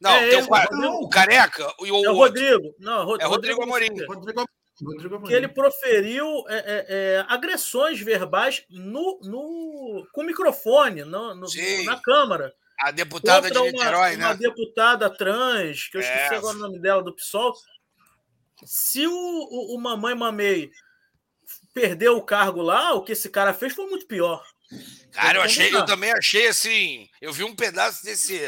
Não, é tem o, o, Careca e o. É o Rodrigo. Não, Rodrigo, é Rodrigo Amorim. Rodrigo, Rodrigo Que ele proferiu é, é, é, agressões verbais no, no, com microfone, no, no na Câmara. A deputada de Niterói, uma, né? Uma deputada trans, que eu esqueci é. agora o nome dela, do PSOL. Se o, o, o Mamãe Mamei perdeu o cargo lá, o que esse cara fez foi muito pior. Cara, eu, achei, eu também achei assim. Eu vi um pedaço desse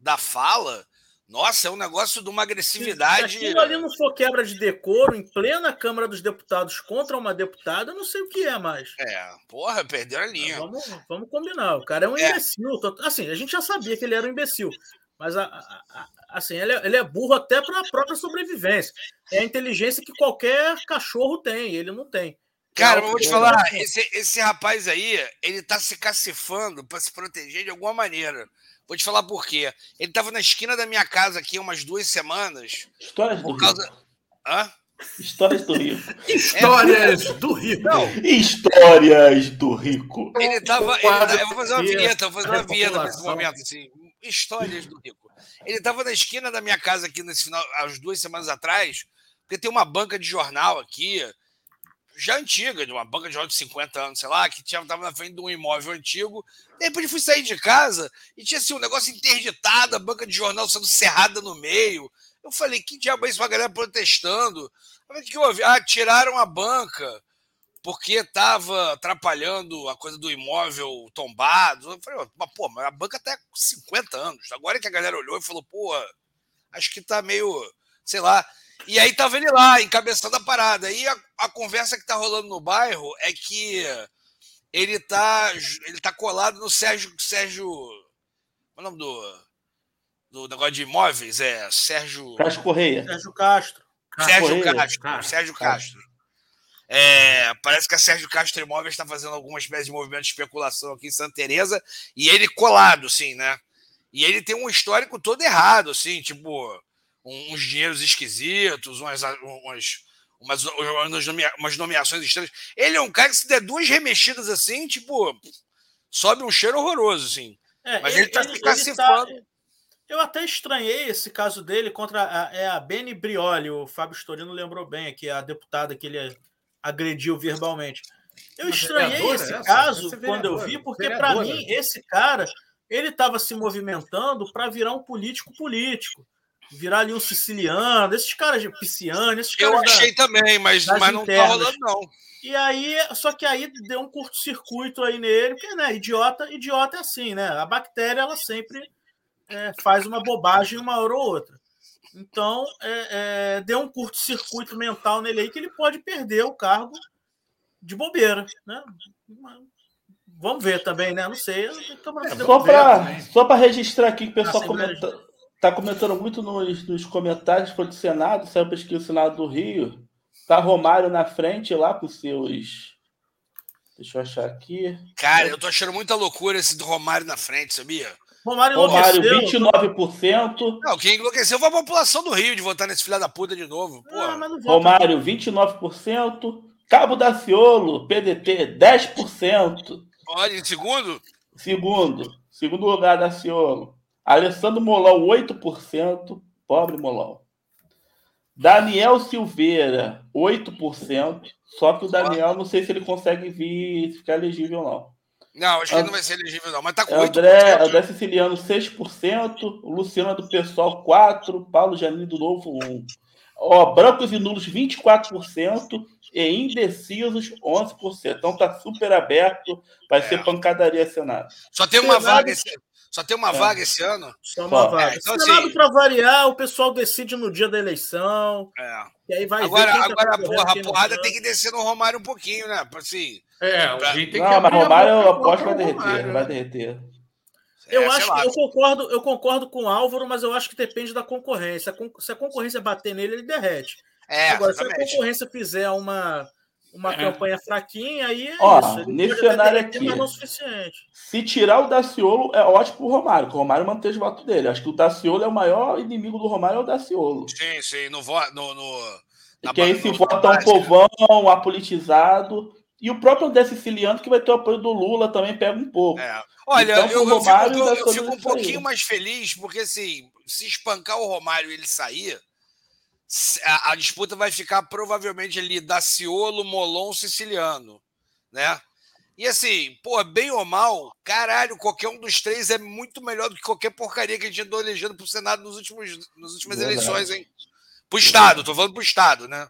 da fala nossa, é um negócio de uma agressividade. Se aquilo ali não for quebra de decoro em plena Câmara dos Deputados contra uma deputada, eu não sei o que é mais. É, porra, perdeu a linha. Vamos, vamos combinar. O cara é um é. imbecil. Assim, a gente já sabia que ele era um imbecil. Mas, a, a, a, assim, ele é, ele é, burro até para a própria sobrevivência. É a inteligência que qualquer cachorro tem, ele não tem. Cara, eu vou te falar, esse, esse rapaz aí, ele tá se cacifando para se proteger de alguma maneira. Vou te falar por quê. Ele estava na esquina da minha casa aqui umas duas semanas. Histórias por do causa... Rio. Hã? Histórias do Rio. <laughs> Histórias é, do Rico. Não. Histórias do Rico. Ele tava. Ele, eu vou fazer uma vinheta, vou fazer uma vinheta nesse momento, assim. Histórias do Rico. Ele estava na esquina da minha casa aqui nesse final, há duas semanas atrás, porque tem uma banca de jornal aqui já antiga, de uma banca de jornal de 50 anos, sei lá, que estava na frente de um imóvel antigo. De repente fui sair de casa e tinha assim, um negócio interditado, a banca de jornal sendo cerrada no meio. Eu falei, que diabo é isso? Uma galera protestando. O que eu? Ah, tiraram a banca porque estava atrapalhando a coisa do imóvel tombado. Eu falei, mas pô, mas a banca tá com 50 anos. Agora que a galera olhou e falou, pô, acho que tá meio, sei lá. E aí tava ele lá, encabeçando a parada. E a, a conversa que tá rolando no bairro é que ele tá, ele tá colado no Sérgio. Sérgio. Qual é o nome do, do negócio de imóveis? É Sérgio. Castro Correia. Sérgio Castro. Sérgio Correia. Castro. Sérgio Castro. É, parece que a Sérgio Castro Imóveis está fazendo alguma espécie de movimento de especulação aqui em Santa Teresa e ele colado, assim, né? E ele tem um histórico todo errado, assim, tipo, uns dinheiros esquisitos, umas, umas, umas, umas nomeações estranhas. Ele é um cara que se der duas remexidas assim, tipo, sobe um cheiro horroroso, assim. É, Mas ele, ele tá se cacifando. Tá... Eu até estranhei esse caso dele contra a, é a Beni Brioli, o Fábio Storino lembrou bem aqui, a deputada que ele agrediu verbalmente. Eu estranhei esse essa? caso essa quando eu vi, porque para mim esse cara ele estava se movimentando para virar um político político virar ali um siciliano, esses caras de pisciano, esses caras. Eu achei da, também, mas, mas não tá rolando, não. E aí, só que aí deu um curto-circuito aí nele, porque, né, idiota, idiota é assim, né? A bactéria, ela sempre é, faz uma bobagem uma hora ou outra. Então, é, é, deu um curto-circuito mental nele aí que ele pode perder o cargo de bobeira, né? Vamos ver também, né? Não sei. Só para registrar aqui que o pessoal comenta, Tá comentando muito nos, nos comentários foi do Senado, saiu pesquisa do Senado do Rio. Tá Romário na frente lá com seus. Deixa eu achar aqui. Cara, eu tô achando muita loucura esse do Romário na frente, sabia? Romário, Romário 29%. Não, quem enlouqueceu foi a população do Rio de votar nesse filho da puta de novo. Ah, Romário, 29%. Cabo Daciolo, PDT, 10%. Olha, em segundo? Segundo. Segundo lugar, Daciolo. Alessandro Molão, 8%. Pobre Molão. Daniel Silveira, 8%. Só que o Daniel, não sei se ele consegue vir ficar elegível, não. Não, acho que ele não vai ser elegível, não. Mas tá com André, 8%. André Siciliano, 6%. Luciano do Pessoal, 4%. Paulo Janine do Novo, 1%. Ó, brancos e nulos, 24%. E indecisos, 11%. Então tá super aberto. Vai é. ser pancadaria Senado. Só tem uma Senado, vaga. Só tem uma é. vaga esse ano? Só uma vaga. É, então, Senado, assim, para variar, o pessoal decide no dia da eleição. É. E aí vai agora, ver agora tá porra, a porrada tem que descer no Romário um pouquinho, né? Assim, é, pra... tem que Não, mas Romário eu aposto que vai derreter. Vai derreter. Eu é, acho que eu concordo, eu concordo com o Álvaro, mas eu acho que depende da concorrência. Se a concorrência bater nele, ele derrete. É, Agora, exatamente. se a concorrência fizer uma uma é. campanha fraquinha, aí é Ó, isso. Ele nesse cenário aqui, não suficiente. se tirar o Daciolo, é ótimo pro Romário, que o Romário manteve o voto dele. Acho que o Daciolo é o maior inimigo do Romário, é o Daciolo. Sim, sim, no... no, no e que aí se vota um povão apolitizado, E o próprio André Siciliano, que vai ter o apoio do Lula, também pega um pouco. É. Olha, então, eu, eu, fico, eu fico um pouquinho mais feliz, porque assim, se espancar o Romário e ele sair, a, a, disputa vai ficar provavelmente ali Daciolo, Molon, Siciliano, né? E assim, pô, bem ou mal, caralho, qualquer um dos três é muito melhor do que qualquer porcaria que a gente andou elegendo pro Senado nos últimos, nas últimas Verdade. eleições, hein? Pro Estado, tô falando pro Estado, né?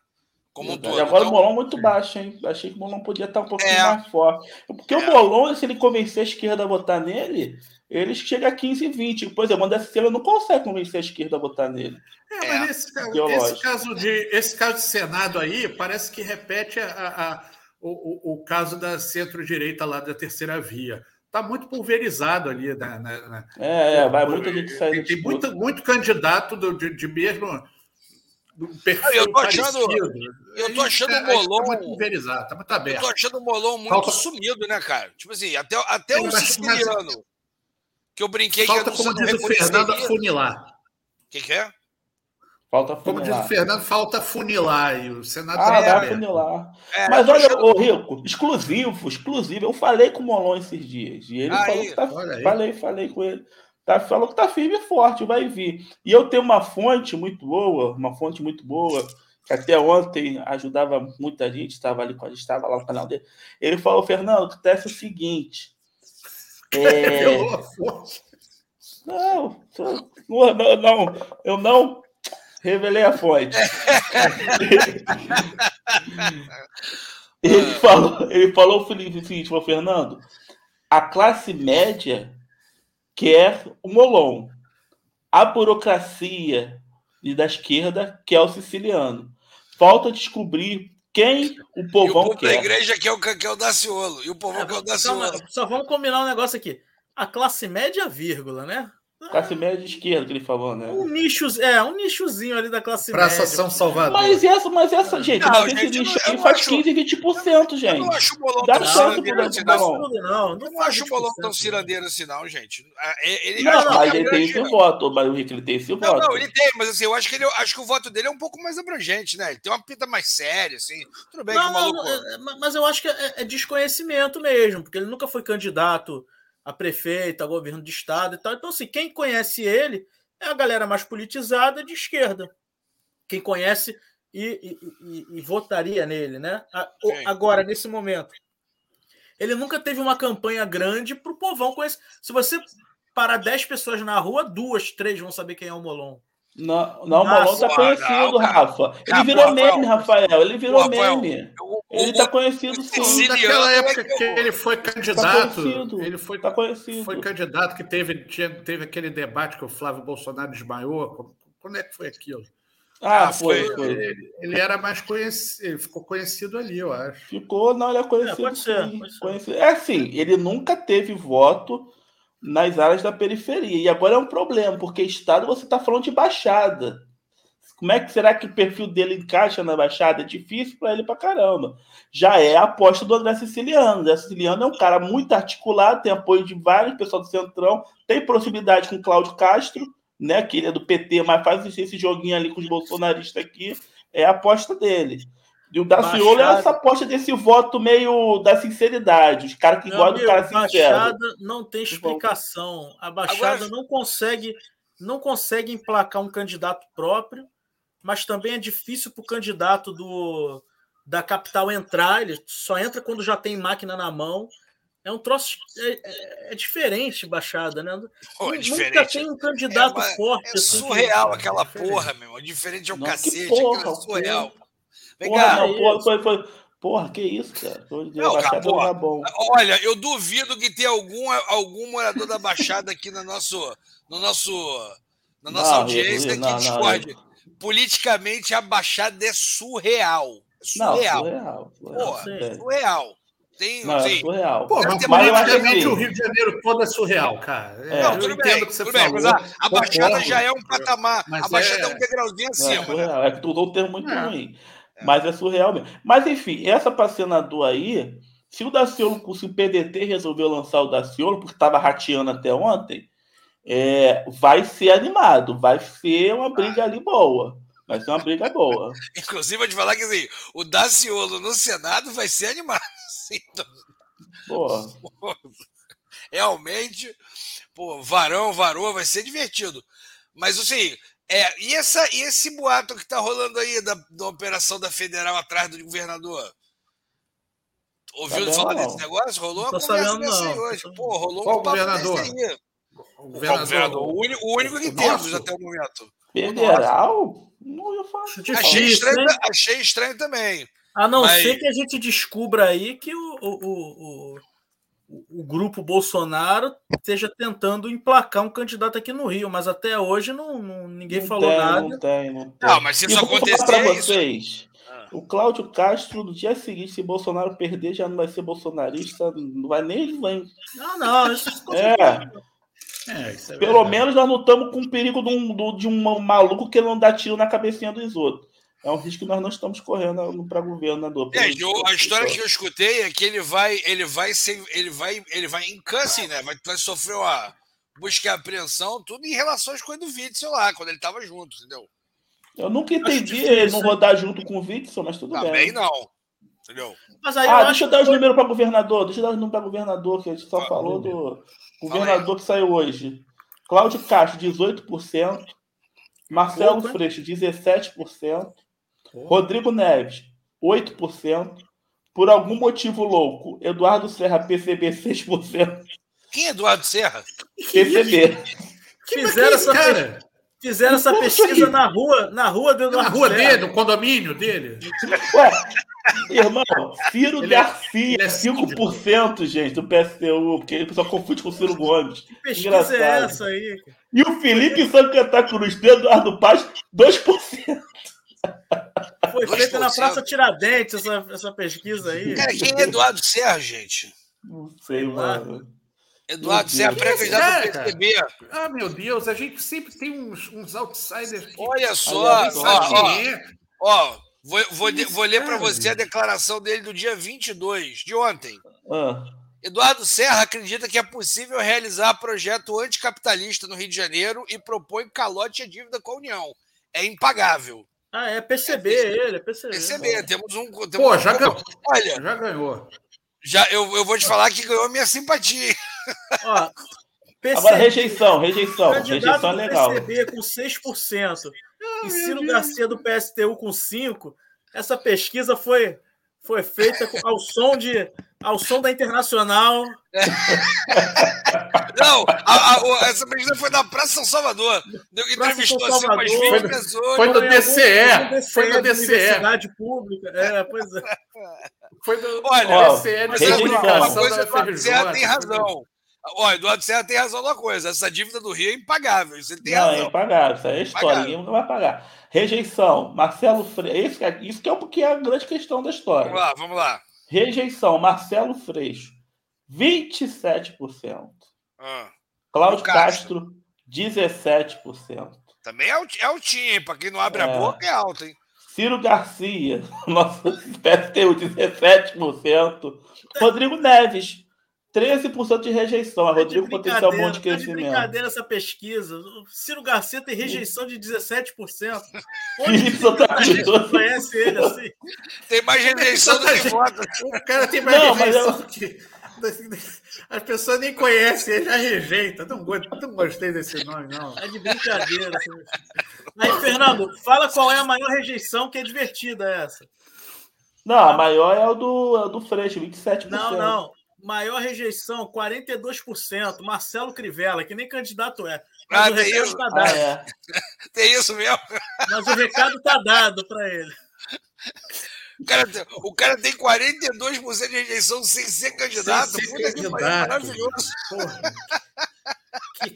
Como um todo. E agora então... o Molon muito baixo, hein? Achei que o Molon podia estar um pouquinho é. mais forte. Porque é. o Molon, se ele convencer a esquerda a votar nele, ele chega a 15 e 20. Por exemplo, o André Silva não consegue convencer a esquerda a votar nele. É, mas é. Esse, caso, esse, caso de, esse caso de Senado aí parece que repete a, a, o, o, o, caso da centro-direita lá da terceira via. Está muito pulverizado ali. Na, na, na... É, é, vai muita gente sair. Tem, tem muito, muito candidato do, de, de mesmo perfil eu tô achando, Eu tô achando o Molon. Tá muito pulverizado, tá muito aberto. Eu tô achando o Molon muito Falta... sumido, né, cara? Tipo assim, até, até o siciliano. Que eu brinquei Falta, que eu como diz o Fernando, funilar. O que, que é? Falta funilar. Como diz o Fernando, falta funilar. E o Senado ah, vai funilar. É, Mas olha, achando... ô Rico, exclusivo, exclusivo. Eu falei com o Molon esses dias. E ele Aí, falou que tá. Falei, falei com ele. Tá, falou que tá firme e forte, vai vir. E eu tenho uma fonte muito boa, uma fonte muito boa, que até ontem ajudava muita gente, estava ali quando estava lá no canal dele. Ele falou, Fernando, acontece o seguinte. É... não, não, não, eu não revelei a fonte. <laughs> ele falou, ele falou o seguinte, falou, Fernando, a classe média quer o Molon. A burocracia da esquerda quer o siciliano. Falta descobrir quem o povão e o povo quer. da igreja quer o, quer o Daciolo. E o povão é, quer o Daciolo. Só, só vamos combinar um negócio aqui. A classe média, vírgula, né? Classe média de esquerda que ele falou, né? Um nicho, é, um nichozinho ali da classe Praça média. São Salvador. Mas essa, mas essa, gente, não, mas gente, esse nicho aí faz acho, 15, 20%, gente. Eu não acho o bolão Dá tão cirandeiro assim, não. Não, não, não acho o bolão tão cirandeiro assim, não, gente. É, ele, não, mas ele tem esse voto, mas o Rick, ele tem esse voto. Não, não, ele tem, mas assim, eu acho que, ele, acho que o voto dele é um pouco mais abrangente, né? Ele tem uma pinta mais séria, assim. Tudo bem não, que o maluco... É, mas eu acho que é, é desconhecimento mesmo, porque ele nunca foi candidato a prefeito, a governo de estado e tal. Então, assim, quem conhece ele é a galera mais politizada de esquerda. Quem conhece e, e, e, e votaria nele, né? Agora, nesse momento, ele nunca teve uma campanha grande para o povão conhecer. Se você parar 10 pessoas na rua, duas, três vão saber quem é o Molon. Não, não o Malon tá conhecido, não, Rafa. Ele virou meme, Rafael. Ele virou Rafael, meme. ele tá conhecido sim. Naquela época que ele foi tá candidato, tá ele foi, tá conhecido. foi candidato que teve, tinha, teve aquele debate que o Flávio Bolsonaro desmaiou. Quando é que foi aquilo? Ah, ah foi, foi. Ele, ele, era mais conhecido, ele ficou conhecido ali, eu acho. Ficou, não, ele é conhecido. É, pode ser, pode ser. Conhecido. É assim, ele nunca teve voto nas áreas da periferia. E agora é um problema, porque Estado você está falando de Baixada. Como é que será que o perfil dele encaixa na Baixada? É difícil para ele para caramba. Já é a aposta do André Siciliano. André Siciliano é um cara muito articulado, tem apoio de vários pessoal do Centrão, tem proximidade com Cláudio Castro, né, que ele é do PT, mas faz esse joguinho ali com os bolsonaristas aqui. É a aposta dele. E o Daciolo é essa aposta desse voto meio da sinceridade. Os caras que gostam do cara sincero. A Baixada não tem explicação. A Baixada Agora... não consegue não consegue emplacar um candidato próprio, mas também é difícil para o candidato do, da capital entrar. Ele só entra quando já tem máquina na mão. É um troço é, é, é diferente, Baixada, né? Pô, é Nunca tem um candidato é, forte. É assim, surreal que... aquela porra, meu. É diferente é um cacete. Porra, é surreal. Porra. Vem porra, cá. Não, porra, foi, foi, porra, que isso, cara? Não, cara porra, bom. Olha, eu duvido que tenha algum, algum morador da Baixada aqui no nosso, no nosso, na nossa não, audiência que discorde. Politicamente, a Baixada é surreal. Surreal. Não, surreal. Porra, é. surreal. Tem, não, é surreal. Pô, mas politicamente assim, o Rio de Janeiro todo é surreal, cara. É, não, tudo bem, que você tudo falou, bem, mas a, a Baixada já é um patamar. a Baixada é, é um degrauzinho acima. É, surreal, é que tu usou um termo muito é. ruim. É. Mas é surreal mesmo. Mas enfim, essa para senador aí, se o Daciolo, se o PDT resolveu lançar o Daciolo, porque estava rateando até ontem, é, vai ser animado, vai ser uma briga ali boa. Vai ser uma briga boa. <laughs> Inclusive, vou te falar que assim, o Daciolo no Senado vai ser animado. <laughs> Boa. <laughs> Realmente, pô, varão, varou, vai ser divertido. Mas assim, é, e, essa, e esse boato que tá rolando aí da, da operação da federal atrás do governador? Ouviu tá falar desse negócio? Rolou uma conversa dessa aí hoje. Pô, rolou Qual um governador? Aí. O governador. O, governador. o, único, o único que temos até o momento. Federal? Não ia falar. Achei estranho, achei estranho também. A não mas... ser que a gente descubra aí que o, o, o, o, grupo Bolsonaro esteja tentando emplacar um candidato aqui no Rio, mas até hoje não, não ninguém não falou tem, nada. Não tem, não tem. Não, mas se isso acontecer. Para vocês, ah. o Cláudio Castro, no dia seguinte, se Bolsonaro perder, já não vai ser bolsonarista, não vai nem. Vai... Não, não, isso <laughs> é. É, é Pelo menos nós não estamos com o perigo de um, de um maluco que não dá tiro na cabecinha dos outros. É um risco que nós não estamos correndo para governador. É, a história que eu escutei é que ele vai, ele vai ser, ele vai, ele vai em câncer, né? Vai, vai sofrer uma busca e apreensão, tudo em relações com o do Witzel lá, quando ele estava junto, entendeu? Eu nunca entendi ele não rodar junto com o Witzel, mas tudo Também bem. Também não. Entendeu? Mas aí ah, deixa eu dar os números para governador. Deixa eu dar os números para governador, que a gente só ah, falou do governador que saiu hoje. Cláudio Castro, 18%. Marcelo Freixo, 17%. Rodrigo Neves, 8%. Por algum motivo louco, Eduardo Serra, PCB, 6%. Quem é Eduardo Serra? PCB. Fizeram essa, cara? Fizeram essa pesquisa na rua, na rua do Eduardo Na rua Serra. dele, no condomínio dele. Ué, Irmão, Ciro ele, Garcia, ele é 5%, é gente, do PSTU, porque o pessoal confunde com o Ciro Gomes. Que pesquisa Engraçado. é essa aí? E o Felipe Sancanta Cruz, do Eduardo Paz, 2%. Foi feita na Praça Tiradentes essa, essa pesquisa aí. Cara, quem é Eduardo Serra, gente? Não sei, mano. Eduardo Serra, pré-candidato do PSDB. Ah, meu Deus, a gente sempre tem uns, uns outsiders. Olha só, ó, ó, ó, Vou, vou, vou ler para você a declaração dele do dia 22, de ontem. Ah. Eduardo Serra acredita que é possível realizar projeto anticapitalista no Rio de Janeiro e propõe calote a dívida com a União. É impagável. Ah, é PCB é, ele, é PCB. PCB, temos um. Temos Pô, já, um... ganhou. Olha, já ganhou. Já, eu, eu vou te falar que ganhou a minha simpatia. Ó, PCB, Agora, rejeição, rejeição. Rejeição é legal. PCB com 6% e Ciro Garcia do PSTU com 5%, essa pesquisa foi, foi feita ao som de ao som da Internacional. <laughs> Não, a, a, essa pesquisa foi na Praça São Salvador. Deu entrevistou assim umas 20 foi, pessoas. Foi no DCE. Foi no DCE. Universidade Pública. É, pois é. Foi do Olha, DCE, mas é uma coisa que o tem razão. Ó, Eduardo Serra tem razão numa coisa: essa dívida do Rio é impagável. Isso tem não, razão. é impagável, isso é história, ninguém não vai pagar. Rejeição, Marcelo Freixo, isso que é, que é a grande questão da história. Vamos lá, vamos lá. Rejeição, Marcelo Freixo, 27%. Ah, Cláudio Castro, 17%. Também é, é altinho, hein? Para quem não abre é. a boca, é alto, hein? Ciro Garcia, nosso PSTU, 17%. Rodrigo Neves, 13% de rejeição. A tá Rodrigo potencial bom de crescimento. Tá de brincadeira essa pesquisa. O Ciro Garcia tem rejeição de 17%. Onde <laughs> Felipe conhece ele assim? Tem mais rejeição do que voto. O cara tem mais não, rejeição eu... que... As pessoas nem conhecem, ele já rejeita. Não, não gostei desse nome, não. É de brincadeira. <laughs> Aí, Fernando, fala qual é a maior rejeição que é divertida essa. Não, a maior é o do, é o do Freixo, 27%. Não, não. Maior rejeição, 42%. Marcelo Crivella, que nem candidato é. Mas ah, o recado está dado. Ah, é. <laughs> Tem isso mesmo? Mas o recado está dado para ele. O cara, o cara tem 42% de rejeição sem ser candidato. Sem ser candidato. maravilhoso. Porra.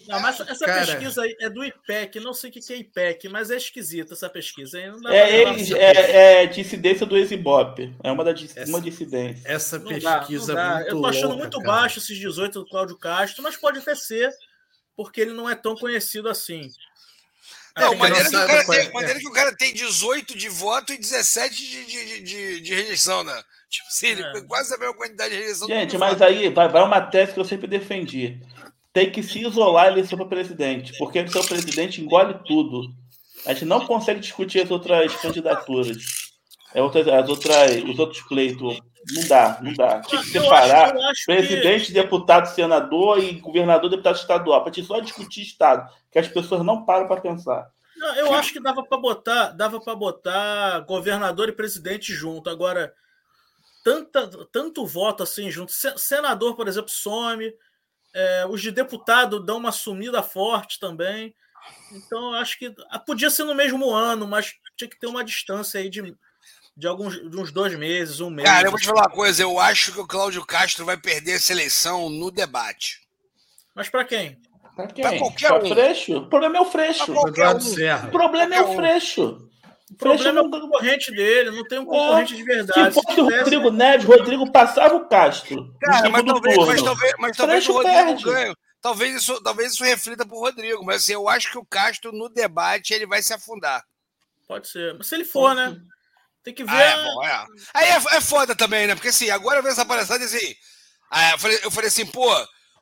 Não, mas essa Cara, pesquisa aí é do IPEC, não sei o que é IPEC, mas é esquisita essa pesquisa. é, é, é, dissidência do Exibop. É uma, da, essa, uma dissidência. Essa não pesquisa dá, dá. Eu tô achando louca, muito cara. baixo esses 18 do Cláudio Castro, mas pode até ser, porque ele não é tão conhecido assim. Não, é, maneira, que, o cara tem, é. maneira que o cara tem 18 de voto e 17 de, de, de, de rejeição, né? Tipo assim, ele é. quase a mesma quantidade de rejeição. Gente, mas aí vai, vai uma tese que eu sempre defendi tem que se isolar a eleição para presidente, porque o seu presidente engole tudo. A gente não consegue discutir as outras candidaturas. É outras, as outras, os outros pleitos. Não dá, não dá. Tinha que separar eu acho, eu acho presidente, que... deputado, senador e governador, deputado estadual. Para só discutir Estado, que as pessoas não param para pensar. Não, eu acho que dava para botar, dava para botar governador e presidente junto. Agora, tanta, tanto voto assim junto. Senador, por exemplo, some. É, os de deputado dão uma sumida forte também. Então, acho que ah, podia ser no mesmo ano, mas tinha que ter uma distância aí de, de alguns de uns dois meses, um mês. Cara, eu vou te falar uma coisa. Eu acho que o Cláudio Castro vai perder essa eleição no debate. Mas para quem? Para quem? Para qualquer pra um. Freixo? O problema é o Freixo. Um. O problema é o Freixo. O problema é o concorrente dele, não tem um concorrente é. de verdade. Se fosse o Rodrigo Neves, Rodrigo passava o Castro. Cara, mas talvez, mas talvez, mas talvez o Rodrigo perde. ganhe. Talvez isso, talvez isso reflita para o Rodrigo, mas assim, eu acho que o Castro, no debate, ele vai se afundar. Pode ser. Mas se ele for, né? Tem que ver. Ah, é, bom, é. Aí é, é foda também, né? Porque assim, agora eu vejo essa palhaçada e assim. eu, falei, eu falei assim, pô,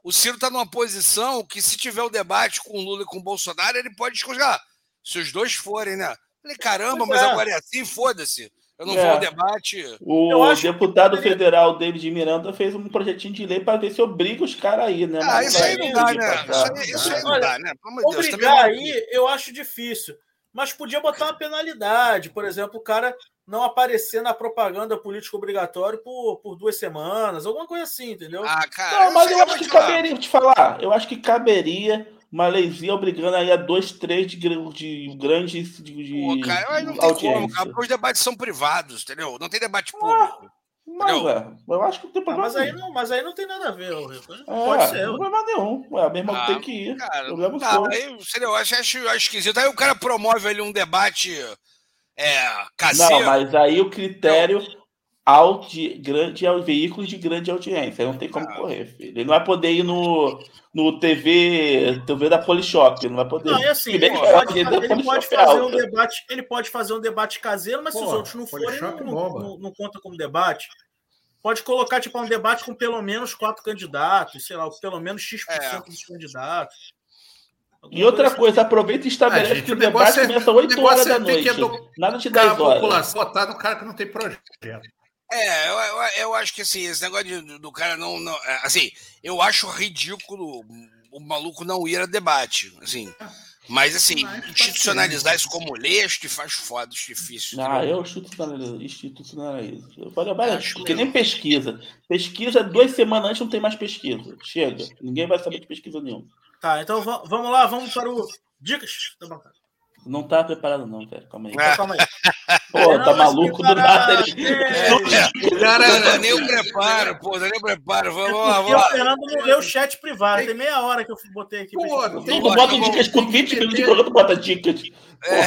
o Ciro tá numa posição que se tiver o debate com o Lula e com o Bolsonaro, ele pode descongelar. Se os dois forem, né? Falei, caramba, mas é. agora é assim, foda-se. Eu não é. vou ao debate. O deputado que... federal David Miranda fez um projetinho de lei para ver se obriga os caras aí, né? Ah, isso aí não dá, né? Isso aí, não dá, né? Obrigar aí, eu acho difícil. Mas podia botar uma penalidade. Por exemplo, o cara não aparecer na propaganda política obrigatório por, por duas semanas, alguma coisa assim, entendeu? Ah, cara. Não, mas eu acho que caberia, te falar, eu acho que caberia uma leizinha obrigando aí a dois, três de, de grandes de, de Pô, cara, não tem como, cara, porque os debates são privados, entendeu? Não tem debate ah, público. mas, é, eu acho que não tem problema. Ah, mas, aí não, mas aí não tem nada a ver, Rico. É, Pode ser. Não tem problema nenhum. Ué, mesmo ah, tem que ir. Cara, eu aí, eu acho, acho, acho esquisito. Aí o cara promove ali um debate é, caseiro. Não, mas aí o critério audi, grande veículos de grande audiência. Não tem como ah. correr, filho. Ele não vai poder ir no, no TV, TV da Polishop, não vai poder. Não, é assim, ele, pode, ele pode fazer um debate, ele pode fazer um debate caseiro, mas pô, se os outros não forem, não, não, não, conta como debate. Pode colocar tipo um debate com pelo menos quatro candidatos, sei lá, pelo menos X% é. dos candidatos. E outra coisa, aproveita e estabelece ah, gente, que o debate é, começa 8 horas da noite. Nada de 10 horas. A população votar no cara que não tem projeto. É, eu, eu, eu, acho que assim, esse negócio de, do cara não, não. É, assim, eu acho ridículo o maluco não ir a debate. Assim. Mas assim, Mas, institucionalizar isso como lei, acho que faz foda, difícil. Ah, eu institucionalizo. Eu falei, mas, porque nem pesquisa. Pesquisa, duas semanas antes não tem mais pesquisa. Chega. Ninguém vai saber de pesquisa nenhuma. Tá, então vamos lá, vamos para o Dicas da bancada. Não tá preparado, não, velho. Calma aí. Ah. Calma aí. <laughs> Pô, tá maluco do nada. Ele... É, cara, não nem o preparo, pô, nem o preparo. Vamos lá, vamos lá. O Fernando não leu o chat privado. Tem meia hora que eu botei aqui. Pô, tu tem... bota dicas com 20 minutos de programa, bota dicas. É.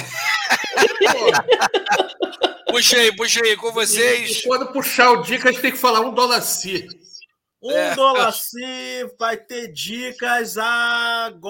<laughs> puxa aí, puxa aí, com vocês. E quando puxar o dicas, tem que falar um dólar si. Um é. dólar sim, vai ter dicas agora.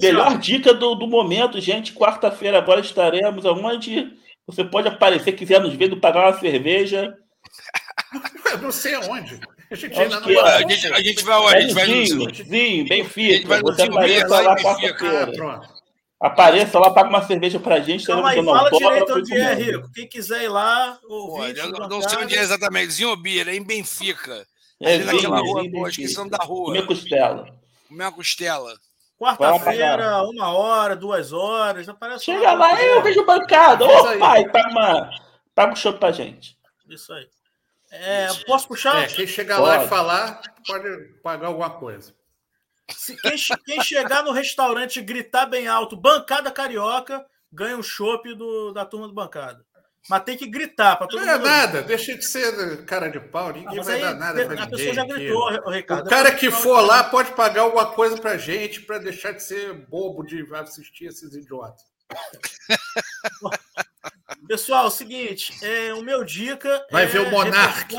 Melhor dica do, do momento, gente. Quarta-feira agora estaremos aonde você pode aparecer, quiser nos ver, do pagar uma cerveja. Eu não sei aonde. A gente vai. A gente, a gente vai onde? A gente vai no Zinho, Benfica. Você apareça lá quarta-feira. Apareça lá, paga uma cerveja pra gente. Calma aí, fala direito onde é, Rico. Quem quiser ir lá, ouvir. Pô, não sei onde é exatamente. Zinhobira, em Benfica. É, ali naquela rua, pô, esqueci da rua. Comer costela. Comer costela. Quarta-feira, uma hora, duas horas. Aparece Chega lá, lá eu vejo bancada. Ô, pai, paga, uma, paga um show pra gente. Isso aí. É, posso puxar? É, quem chegar pode. lá e falar, pode pagar alguma coisa. Se quem, quem, chegar no restaurante e gritar bem alto, bancada carioca, ganha um chopp da turma do bancada. Mas tem que gritar para todo não mundo. Não é nada, deixa de ser cara de pau, ninguém ah, vai aí, dar nada pra a ninguém. A pessoa já gritou, o Ricardo. O cara que for lá pode pagar alguma coisa pra gente para deixar de ser bobo de assistir esses idiotas. <laughs> Pessoal, é o seguinte, é, o meu dica. Vai é, ver o Monark.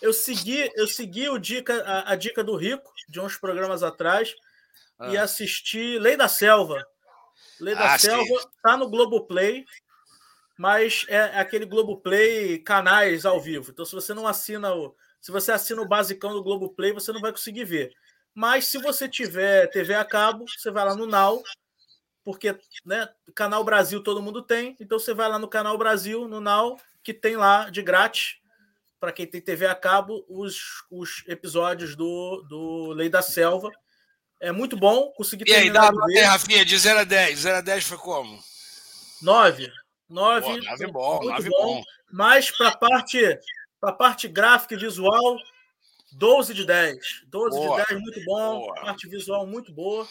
Eu segui, eu segui o dica, a, a, dica do Rico, de uns programas atrás, ah. e assisti Lei da Selva. Lei da ah, Selva sim. tá no Globoplay, mas é aquele Globoplay canais ao vivo. Então, se você não assina o. Se você assina o basicão do Globoplay, você não vai conseguir ver. Mas se você tiver TV a cabo, você vai lá no Now, porque né, Canal Brasil todo mundo tem. Então você vai lá no Canal Brasil, no Now, que tem lá de grátis, para quem tem TV a cabo, os, os episódios do, do Lei da Selva. É muito bom, consegui E aí, dá Rafinha, de 0 a 10. 0 a 10 foi como? 9. 9. 9 bom, 9 bom. bom. Mas para a parte, parte gráfica e visual, 12 de 10. 12 boa. de 10, muito bom. Boa. Parte visual muito boa.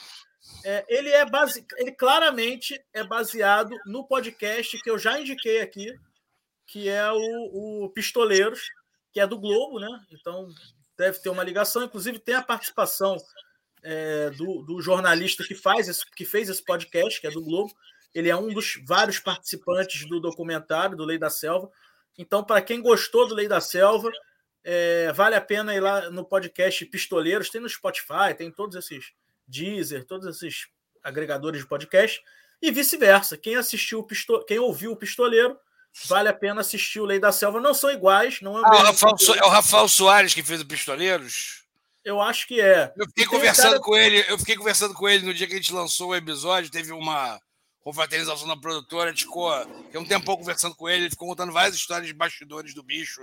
É, ele é base... ele claramente é baseado no podcast que eu já indiquei aqui, que é o, o Pistoleiros, que é do Globo, né? Então deve ter uma ligação. Inclusive, tem a participação é, do, do, jornalista que faz esse, que fez esse podcast, que é do Globo. Ele é um dos vários participantes do documentário do Lei da Selva. Então, para quem gostou do Lei da Selva, é, vale a pena ir lá no podcast Pistoleiros, tem no Spotify, tem todos esses Deezer, todos esses agregadores de podcast, e vice-versa. Quem assistiu o quem ouviu o Pistoleiro, vale a pena assistir o Lei da Selva. Não são iguais, não é o, ah, o Rafael, é o Rafael Soares que fez o Pistoleiros? Eu acho que é. Eu fiquei conversando cara... com ele, eu fiquei conversando com ele no dia que a gente lançou o episódio, teve uma confraternização na produtora, a gente ficou um tempo conversando com ele, ele ficou contando várias histórias de bastidores do bicho.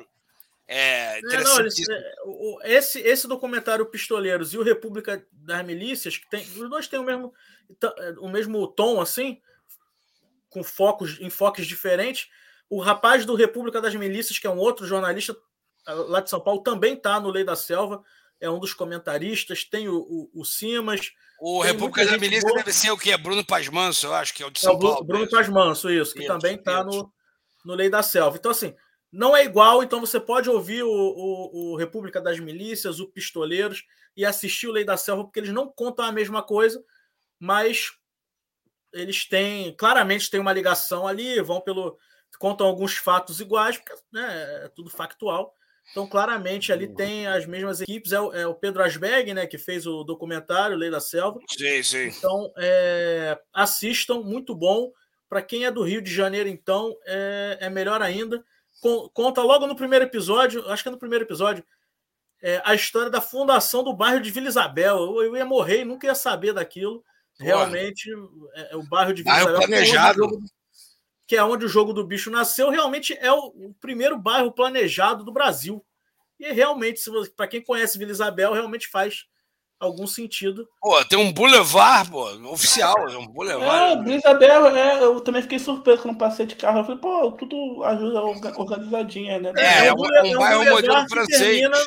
É, não, não, esse, esse documentário Pistoleiros e o República das Milícias, que tem, os dois têm o mesmo, o mesmo tom, assim, com focos, enfoques diferentes. O rapaz do República das Milícias, que é um outro jornalista lá de São Paulo, também está no Lei da Selva, é um dos comentaristas. Tem o, o, o Simas. O República das Milícias boa. deve ser o que? É Bruno Pasmanso, eu acho que é o de São é o Paulo. Bruno Pasmanso, isso, que isso, também está no, no Lei da Selva. Então, assim, não é igual, então você pode ouvir o, o, o, República das Milícias, o Pistoleiros e assistir o Lei da Selva, porque eles não contam a mesma coisa, mas eles têm, claramente tem uma ligação ali, vão pelo. contam alguns fatos iguais, porque né, é tudo factual. Então, claramente, ali tem as mesmas equipes. É o, é o Pedro Asberg, né, que fez o documentário Lei da Selva. Sim, sim. Então, é, assistam, muito bom. Para quem é do Rio de Janeiro, então, é, é melhor ainda conta logo no primeiro episódio, acho que é no primeiro episódio, é, a história da fundação do bairro de Vila Isabel. Eu, eu ia morrer e nunca ia saber daquilo. Realmente, é, é, o bairro de Vila bairro Isabel. planejado. Que é onde o jogo do bicho nasceu, realmente é o, o primeiro bairro planejado do Brasil. E realmente, para quem conhece Vila Isabel, realmente faz algum sentido. Pô, tem um boulevard, pô, oficial, é um boulevard. É, Brisabel, é, eu também fiquei surpreso quando passei de carro. Eu falei, pô, tudo ajuda organizadinha, né? É, é um, é um, bairro modelo francês. Termina,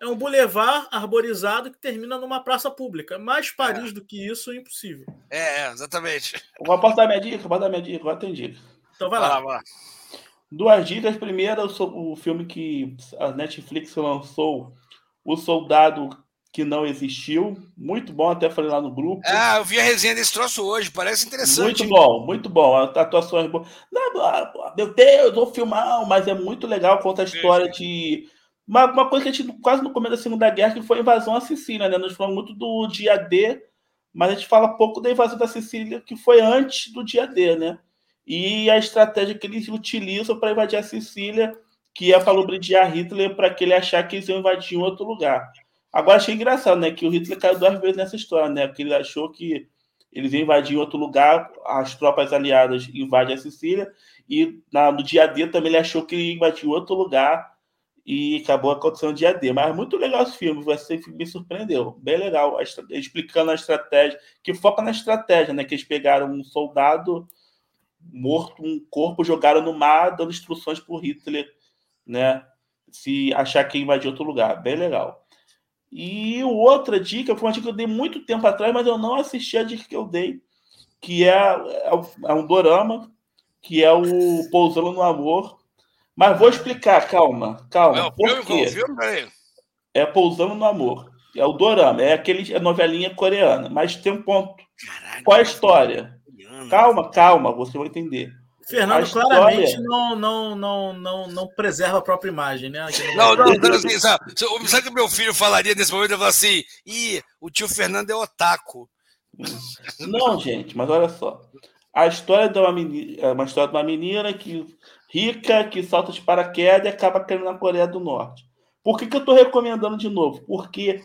é um boulevard arborizado que termina numa praça pública. Mais Paris é. do que isso é impossível. É, é exatamente. Vou apostar minha dica, vou dar minha dica, agora tem dica. Então vai, vai lá. lá. Duas dicas. Primeira, o filme que a Netflix lançou, O Soldado que não existiu. Muito bom, até falei lá no grupo. Ah, eu vi a resenha desse troço hoje, parece interessante. Muito bom, muito bom. Atuações boas. Não, meu Deus, vou filmar, mas é muito legal. Conta a história de. Uma, uma coisa que a gente quase no começo da Segunda Guerra, que foi a invasão à Sicília, né? Nós falamos muito do dia D, mas a gente fala pouco da invasão da Sicília, que foi antes do dia D, né? E a estratégia que eles utilizam para invadir a Sicília, que é para lubrificar Hitler para que ele achar que eles iam invadir em outro lugar. Agora achei engraçado, né? Que o Hitler caiu duas vezes nessa história, né? Porque ele achou que eles iam invadir outro lugar, as tropas aliadas invadem a Sicília, e na, no dia D também ele achou que ia invadir outro lugar e acabou acontecendo dia D. Mas muito legal esse filme, você me surpreendeu. Bem legal, a, explicando a estratégia, que foca na estratégia, né? Que eles pegaram um soldado morto, um corpo, jogaram no mar, dando instruções para Hitler, né? Se achar que ia invadir outro lugar. Bem legal. E outra dica, foi uma dica que eu dei muito tempo atrás, mas eu não assisti a dica que eu dei, que é, é, é um dorama, que é o Pousando no Amor. Mas vou explicar, calma, calma. Não, por quê? É Pousando no Amor. É o dorama, é aquele é novelinha coreana, mas tem um ponto. Caraca, Qual é a história? Calma, calma, você vai entender. Fernando história... claramente não, não, não, não, não preserva a própria imagem, né? Não, não, não assim, sabe, sabe o que meu filho falaria nesse momento? Ele falaria assim: ih, o tio Fernando é otaku. Não, gente, mas olha só. A história de uma menina, é uma história de uma menina que rica que salta de paraquedas e acaba caindo na Coreia do Norte. Por que, que eu estou recomendando de novo? Porque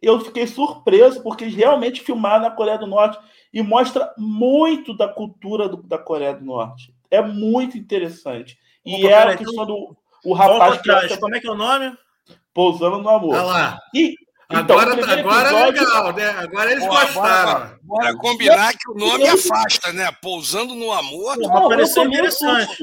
eu fiquei surpreso porque eles realmente filmaram na Coreia do Norte e mostra muito da cultura do, da Coreia do Norte. É muito interessante. E é a questão do o rapaz que como é que é o nome? Pousando no amor. Olha lá. E então, agora, agora é episódio... é legal, né? Agora eles Pô, gostaram. Bora, bora combinar que o nome afasta, né? Pousando no amor. Não, pareceu interessante.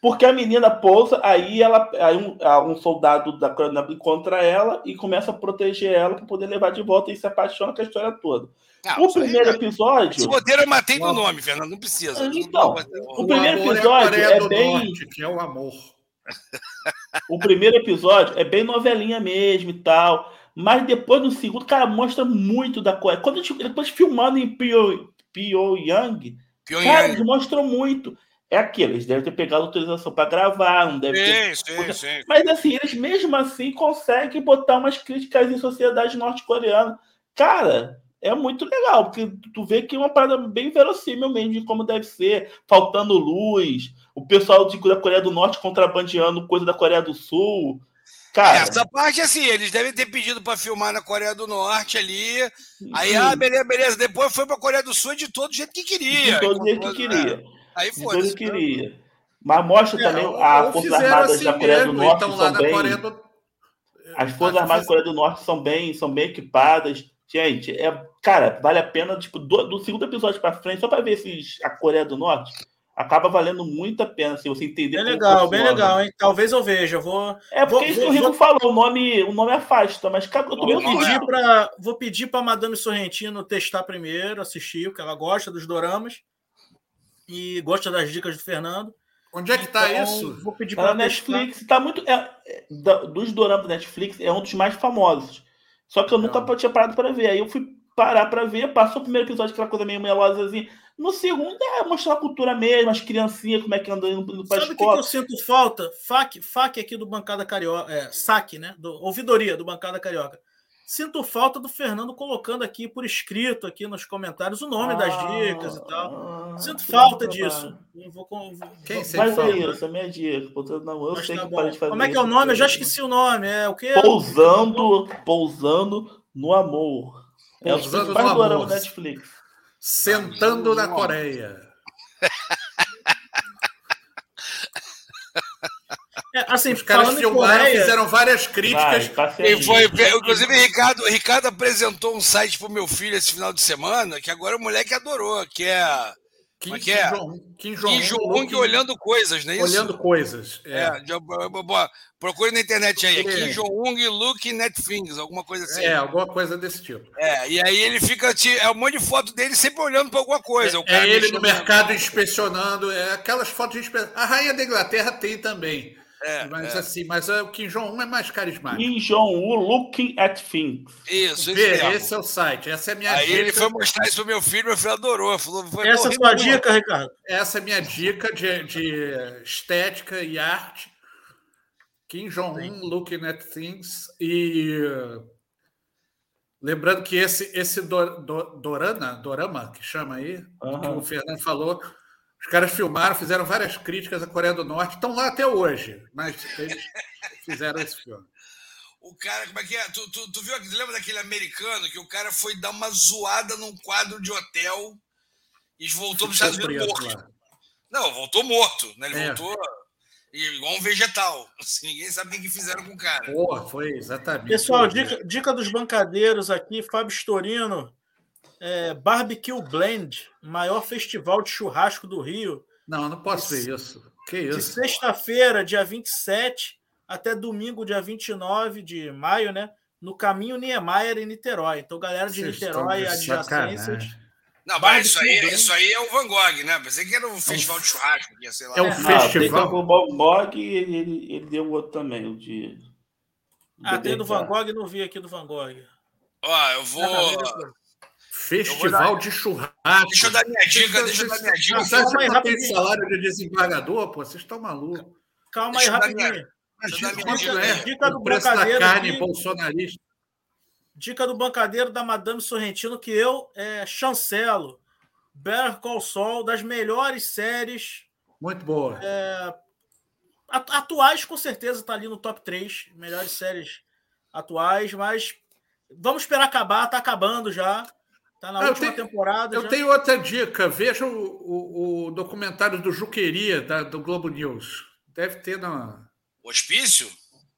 Porque a menina pousa, aí ela, aí um, um soldado da Coreia encontra ela e começa a proteger ela para poder levar de volta e se apaixona com a história toda. Ah, o primeiro aí, episódio. Esse roteiro eu matei no nome, Fernando, não precisa. Então, o, o primeiro episódio é, é bem. Norte, que é o amor. <laughs> o primeiro episódio é bem novelinha mesmo e tal. Mas depois no segundo, cara, mostra muito da Coreia. Quando gente, depois filmando em Pyongyang, cara, eles mostram muito é aquilo, eles devem ter pegado autorização para gravar, não deve ter. Sim, sim. Mas assim, eles mesmo assim conseguem botar umas críticas em sociedade norte-coreana. Cara, é muito legal, porque tu vê que é uma parada bem verossímil mesmo de como deve ser, faltando luz, o pessoal de, da Coreia do Norte contrabandeando coisa da Coreia do Sul. Cara, Essa parte, assim, eles devem ter pedido para filmar na Coreia do Norte ali. Aí, ah, beleza, beleza. Depois foi para a Coreia do Sul de todo jeito que queria. De todo jeito que queria. Né? Aí foi. Então queria. Mas mostra é, também as Forças Armadas assim da Coreia mesmo, do Norte então, são bem. Do... As Forças Armadas da Coreia do Norte são bem, são bem equipadas. Gente, é, cara, vale a pena, tipo, do, do segundo episódio para frente, só para ver se a Coreia do Norte acaba valendo muito a pena se você entender. Bem legal, bem legal, hein? Talvez eu veja. Eu vou. É porque vou, isso vou, que o Rico vou... falou, o nome, o nome afasta, mas cara, eu tô vou pedir para vou pedir para Madame Sorrentino testar primeiro, assistir, porque ela gosta dos doramas e gosta das dicas do Fernando. Onde é que está então, isso? Vou pedir para Netflix. Está muito é, é, dos doramas da Netflix é um dos mais famosos. Só que eu nunca Não. tinha parado para ver. Aí eu fui parar para ver. Passou o primeiro episódio, aquela coisa meio melosa assim. No segundo é mostrar a cultura mesmo, as criancinhas, como é que andam indo, para Sabe o que, eu sinto falta? FAC, FAC aqui do Bancada Carioca, é, SAC, né? Do, ouvidoria do Bancada Carioca. Sinto falta do Fernando colocando aqui por escrito, aqui nos comentários, o nome ah, das dicas e tal. Ah, Sinto falta disso. vou, vou, Quem Mas é isso, é minha dica. Não, eu Mas sei tá que parei de fazer Como é que é o nome? Eu já esqueci o nome. É o quê? Pousando, pousando no amor. É o principal do Netflix. Sentando na Coreia. <laughs> É, assim, Os caras filmaram, Coreia... fizeram várias críticas. Vai, e foi, inclusive, Ricardo, Ricardo apresentou um site pro meu filho esse final de semana, que agora o moleque adorou, que é. Kim, é que é? Kim Jong-un olhando coisas, não é isso? Olhando coisas. É. é procure na internet aí. É. Kim Jong-un Look Netflix, alguma coisa assim. É, alguma coisa desse tipo. É, e aí ele fica. É um monte de foto dele sempre olhando para alguma coisa. É, é ele no mercado inspecionando. É aquelas fotos de. A Rainha da Inglaterra tem também. É, mas é. assim, mas o Kim Jong-un é mais carismático. Kim Jong-un looking at things. Isso, Vê, isso esse é o site. Essa é a minha Aí dica. ele foi mostrar isso pro meu filho, meu filho adorou. Falou, Essa é a sua dica, Ricardo? Essa é a minha dica de, de estética e arte. Kim Jong-un looking at things. E lembrando que esse, esse do, do, Dorana, Dorama, que chama aí, uhum. que o Fernando falou os caras filmaram, fizeram várias críticas à Coreia do Norte, estão lá até hoje, mas eles fizeram esse filme. O cara, como é que é? Tu, tu, tu viu, lembra daquele americano que o cara foi dar uma zoada num quadro de hotel e voltou para os Estados Unidos morto? Não, voltou morto, né? Ele é. voltou igual um vegetal. <laughs> Assim, ninguém sabe o que fizeram com o cara. Porra, foi exatamente. Pessoal, dica, dica dos bancadeiros aqui, Fábio Storino é, Barbecue Blend, maior festival de churrasco do Rio. Não, não posso ver isso. Que isso? De sexta-feira, dia 27, até domingo, dia 29 de maio, né? No caminho Niemeyer, em Niterói. Então, galera de Vocês Niterói, adjacências. Não, mas isso aí, isso aí é o Van Gogh, né? Pensei que era um festival de churrasco, ia, sei lá. É um festival. o Van Gogh e ele, ele deu outro também, o de. Ah, tem do Van Gogh, não vi aqui do Van Gogh. Ó, eu vou. Festival dar... de churrasco. Deixa eu dar minha dica, deixa eu dar minha dica. Você acha que tem salário de desembargador? Pô, vocês estão malucos. Calma aí, rapidinho. Imagina quanto é dica do o preço da carne aqui. bolsonarista. Dica do bancadeiro da Madame Sorrentino, que eu é, chancelo. Better Call Saul, das melhores séries. Muito boa. É, atuais, com certeza, está ali no top 3. Melhores séries atuais, mas vamos esperar acabar, está acabando já. Está na ah, última tenho, temporada. Eu já. tenho outra dica. Veja o, o, o documentário do Juqueria, da, do Globo News. Deve ter na. Hospício?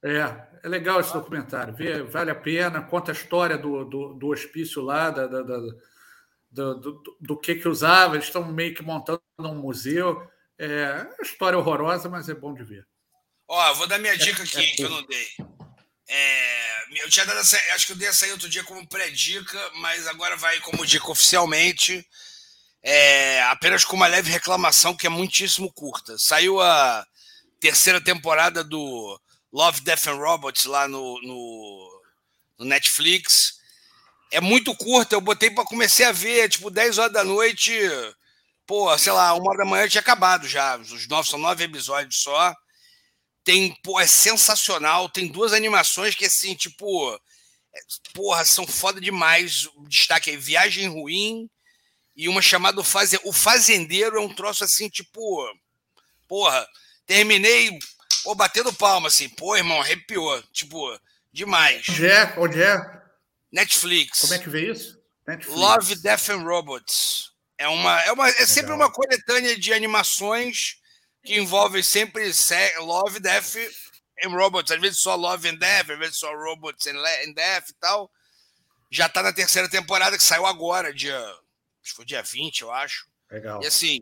É, é legal esse documentário. Vê, vale a pena, conta a história do, do, do hospício lá, da, da, da do, do, do, que que usava. Eles estão meio que montando um museu. É uma história horrorosa, mas é bom de ver. Ó, vou dar minha dica aqui, é, é que eu não dei. É, eu tinha dado essa, acho que eu dei essa aí outro dia como pré-dica, mas agora vai como dica oficialmente. É, apenas com uma leve reclamação que é muitíssimo curta. Saiu a terceira temporada do Love, Death and Robots lá no, no, no Netflix. É muito curta, eu botei para comecei a ver, tipo, 10 horas da noite. Pô, sei lá, uma hora da manhã tinha acabado já. Os nove, são nove episódios só. Tem, pô, é sensacional. Tem duas animações que, assim, tipo, é, porra, são foda demais. Destaque aí, Viagem Ruim e uma chamada O Fazendeiro. É um troço assim, tipo, porra, terminei, pô, batendo palma, assim, pô, irmão, arrepiou. Tipo, demais. Onde é? Onde é? Netflix. Como é que vê isso? Netflix. Love, Death and Robots. É, uma, é, uma, é sempre uma coletânea de animações que envolve sempre Love, Death and Robots. Às vezes só Love and Death, às vezes só Robots and Death e tal. Já tá na terceira temporada, que saiu agora, dia. Acho que foi dia 20, eu acho. Legal. E assim,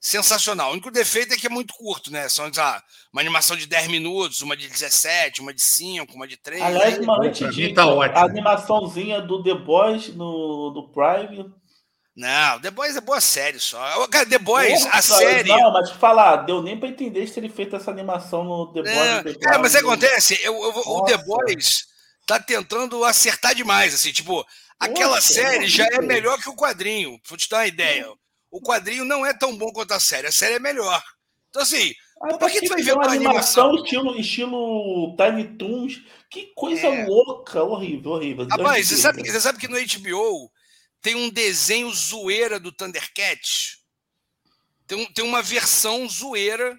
sensacional. O único defeito é que é muito curto, né? São ah, uma animação de 10 minutos, uma de 17, uma de 5, uma de 3. Aliás, uma antidica, tá a animaçãozinha do The Boys no, do Prime não, The Boys é boa série só. Cara, The Boys, Porra, a série. Não, mas falar, deu nem pra entender se ele fez essa animação no The Boys. É, é mas acontece, eu, eu, o The Boys tá tentando acertar demais, assim, tipo, aquela Nossa, série já é melhor que o quadrinho. Vou te dar uma ideia. O quadrinho não é tão bom quanto a série, a série é melhor. Então, assim, ah, por que tu vai ver uma animação, animação estilo, estilo Tiny Toons? Que coisa é. louca, horrível, horrível. Rapaz, você sabe, você sabe que no HBO tem um desenho zoeira do Thundercats. Tem, tem uma versão zoeira,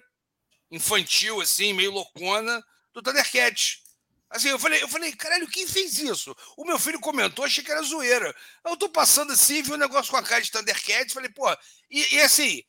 infantil, assim, meio loucona, do Thundercats. Assim, eu falei, eu falei, caralho, quem fez isso? O meu filho comentou, achei que era zoeira. Eu tô passando assim, vi um negócio com a cara de Thundercats, falei, pô, e, e assim,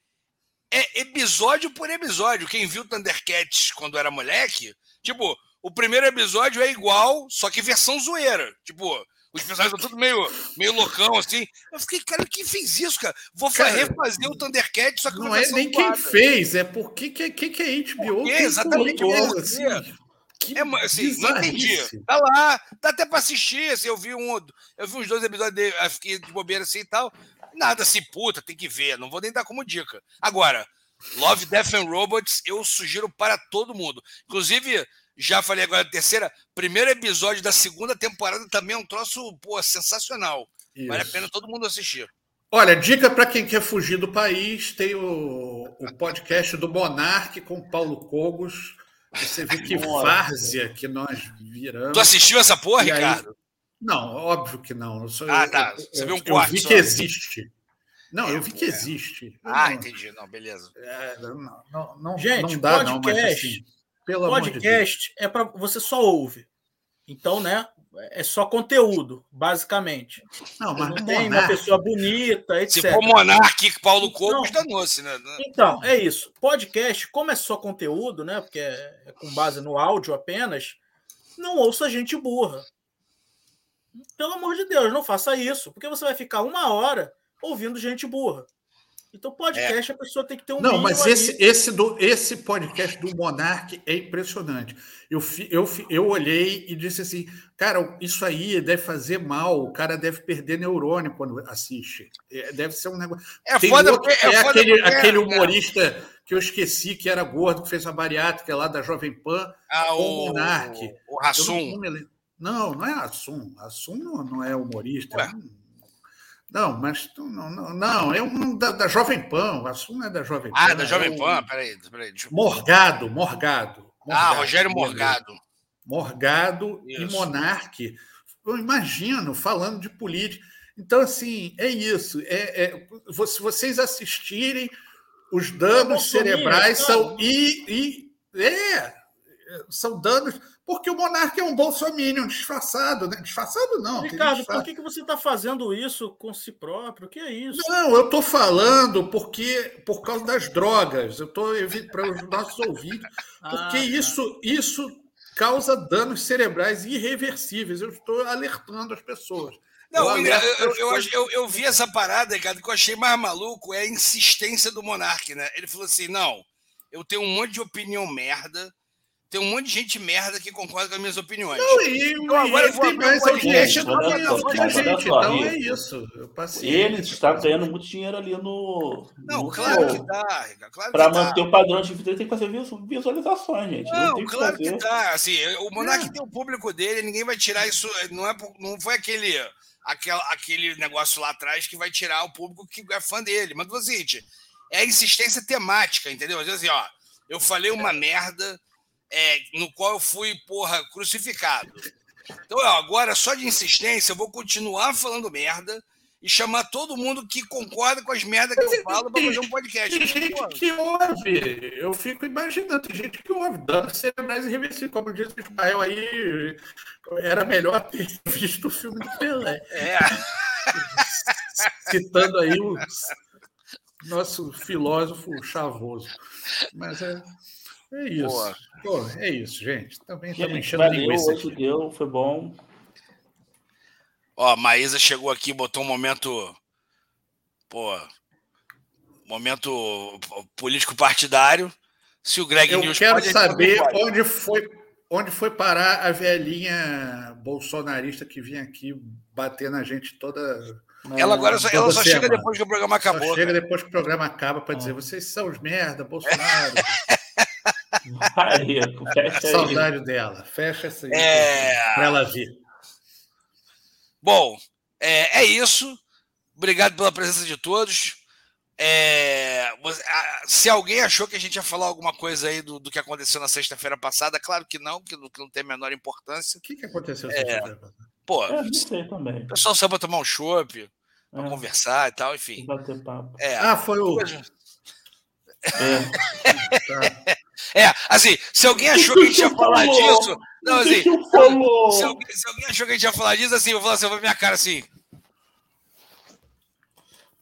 é episódio por episódio. Quem viu Thundercats quando era moleque, tipo, o primeiro episódio é igual, só que versão zoeira. Tipo, os personagens estão tudo meio, meio loucão, assim. Eu fiquei, cara, quem fez isso, cara? Vou cara, refazer o Thundercat, só que Não é nem quem fez, é porque que, que, que a HBO é, exatamente isso. Assim, que é, assim, não entendi. Tá lá, dá até pra assistir. Assim, eu vi um, eu vi uns dois episódios dele, fiquei de bobeira assim e tal. Nada assim, puta, tem que ver. Não vou nem dar como dica. Agora, Love, Death and Robots, eu sugiro para todo mundo. Inclusive, já falei agora a terceira. Primeiro episódio da segunda temporada também é um troço pô, sensacional. Isso. Vale a pena todo mundo assistir. Olha, dica para quem quer fugir do país: tem o, o podcast do Monarque com Paulo Cogos. Você vê que <laughs> várzea que nós viramos. Tu assistiu essa porra, Ricardo? Não, óbvio que não. Eu sou, ah, tá. Você eu, viu um quarto. Eu vi só. que existe. Não, eu vi que existe. Ah, não, entendi. Não, beleza. É, não, não, não, Gente, não dá, podcast, não, mas assim, pelo podcast de é para você só ouve. Então, né? É só conteúdo, basicamente. Não, mas não tem uma pessoa bonita, etc. Se for Monarque, Paulo Cobos, danou-se, né? Então, é isso. Podcast, como é só conteúdo, né? Porque é, é com base no áudio apenas, não ouça gente burra. Pelo amor de Deus, não faça isso, porque você vai ficar uma hora ouvindo gente burra. Então, podcast, é. a pessoa tem que ter um. Não, mas esse, esse, do, esse podcast do Monark é impressionante. Eu, eu, eu olhei e disse assim: cara, isso aí deve fazer mal, o cara deve perder neurônio quando assiste. É, deve ser um negócio. É Tem foda, outro, é, é foda aquele, porque, aquele humorista né? que eu esqueci que era gordo, que fez a bariátrica lá da Jovem Pan, ah, o Monark. O Rassum. Não, não é Assum. Assum não, não é humorista. Ué. Não, mas não, não, não é um da, da Jovem Pan, o assunto é da Jovem ah, Pan. Ah, da Jovem é Pan, peraí, peraí. Deixa eu... Morgado, Morgado, Morgado. Ah, Rogério Morgado. Morgado Isso. e Monarque eu imagino falando de política. Então, assim, é isso. É, é, se vocês assistirem, os danos cerebrais são. E, e, é, são danos. Porque o monarca é um bolsominion disfarçado, né? Disfarçado não. Ricardo, por que, que você está fazendo isso com si próprio? O que é isso? Não, eu estou falando porque por causa das drogas. Eu estou para os nossos ouvidos, <laughs> porque ah, isso, isso causa danos cerebrais irreversíveis. Eu estou alertando as pessoas. Não, eu, eu, eu, eu, eu, vi essa parada, cara, que eu achei mais maluco é a insistência do Monark, né? Ele falou assim: não, eu tenho um monte de opinião merda, tem um monte de gente merda que concorda com as minhas opiniões. Não, e, então, agora tem mais audiência do que a gente. Então é isso. Ele está ganhando muito dinheiro ali no. Não, no claro que dá, claro Para manter dá. o padrão de vida, tem que fazer visualizações, gente. Não, não claro que, que dá. Assim, o Monark é. tem o público dele, ninguém vai tirar isso. Não, é, não foi aquele, aquele, aquele negócio lá atrás que vai tirar o público que é fã dele. Mas, o seguinte, é a insistência temática, entendeu? Às vezes, assim, ó, eu falei uma merda é, no qual eu fui, porra, crucificado. Então, agora, só de insistência, eu vou continuar falando merda e chamar todo mundo que concorda com as merdas que eu falo para fazer um podcast. Tem gente que ouve, eu fico imaginando, tem gente que ouve, dando cerebrais irreversíveis, como disse o Ismael aí, era melhor ter <laughs> visto o filme do Pelé. É. Citando aí o nosso filósofo chavoso. Mas é. É isso. Pô, é isso, gente. Também estamos enchendo valeu, linguiça. Hoje deu, foi bom. Ó, a Maísa chegou aqui, botou um momento. Pô. Momento político partidário. Se o Greg Eu News quero pode, saber onde foi, onde foi parar a velhinha bolsonarista que vinha aqui bater na gente toda. Ela agora só, ela só chega depois que o programa acabou. Só chega depois que o programa acaba para dizer: vocês são os merda, Bolsonaro. <laughs> Aí, fecha aí. Saudade dela. Fecha essa aí é... para ela vir. Bom, é, é, isso. Obrigado pela presença de todos. É, se alguém achou que a gente ia falar alguma coisa aí do, do que aconteceu na sexta-feira passada, claro que não, que, que não tem a menor importância. O que, que aconteceu na é, sexta-feira passada? Pô, é, não sei também. o pessoal saiu para tomar um chopp, para é. conversar e tal, enfim. Bater papo. É, ah, foi o. <laughs> É. tá. É, assim, se alguém achou que a gente ia falar disso. Não, assim. Se alguém, se alguém achou que a gente ia falar disso, assim, eu vou falar assim, eu vou minha cara assim.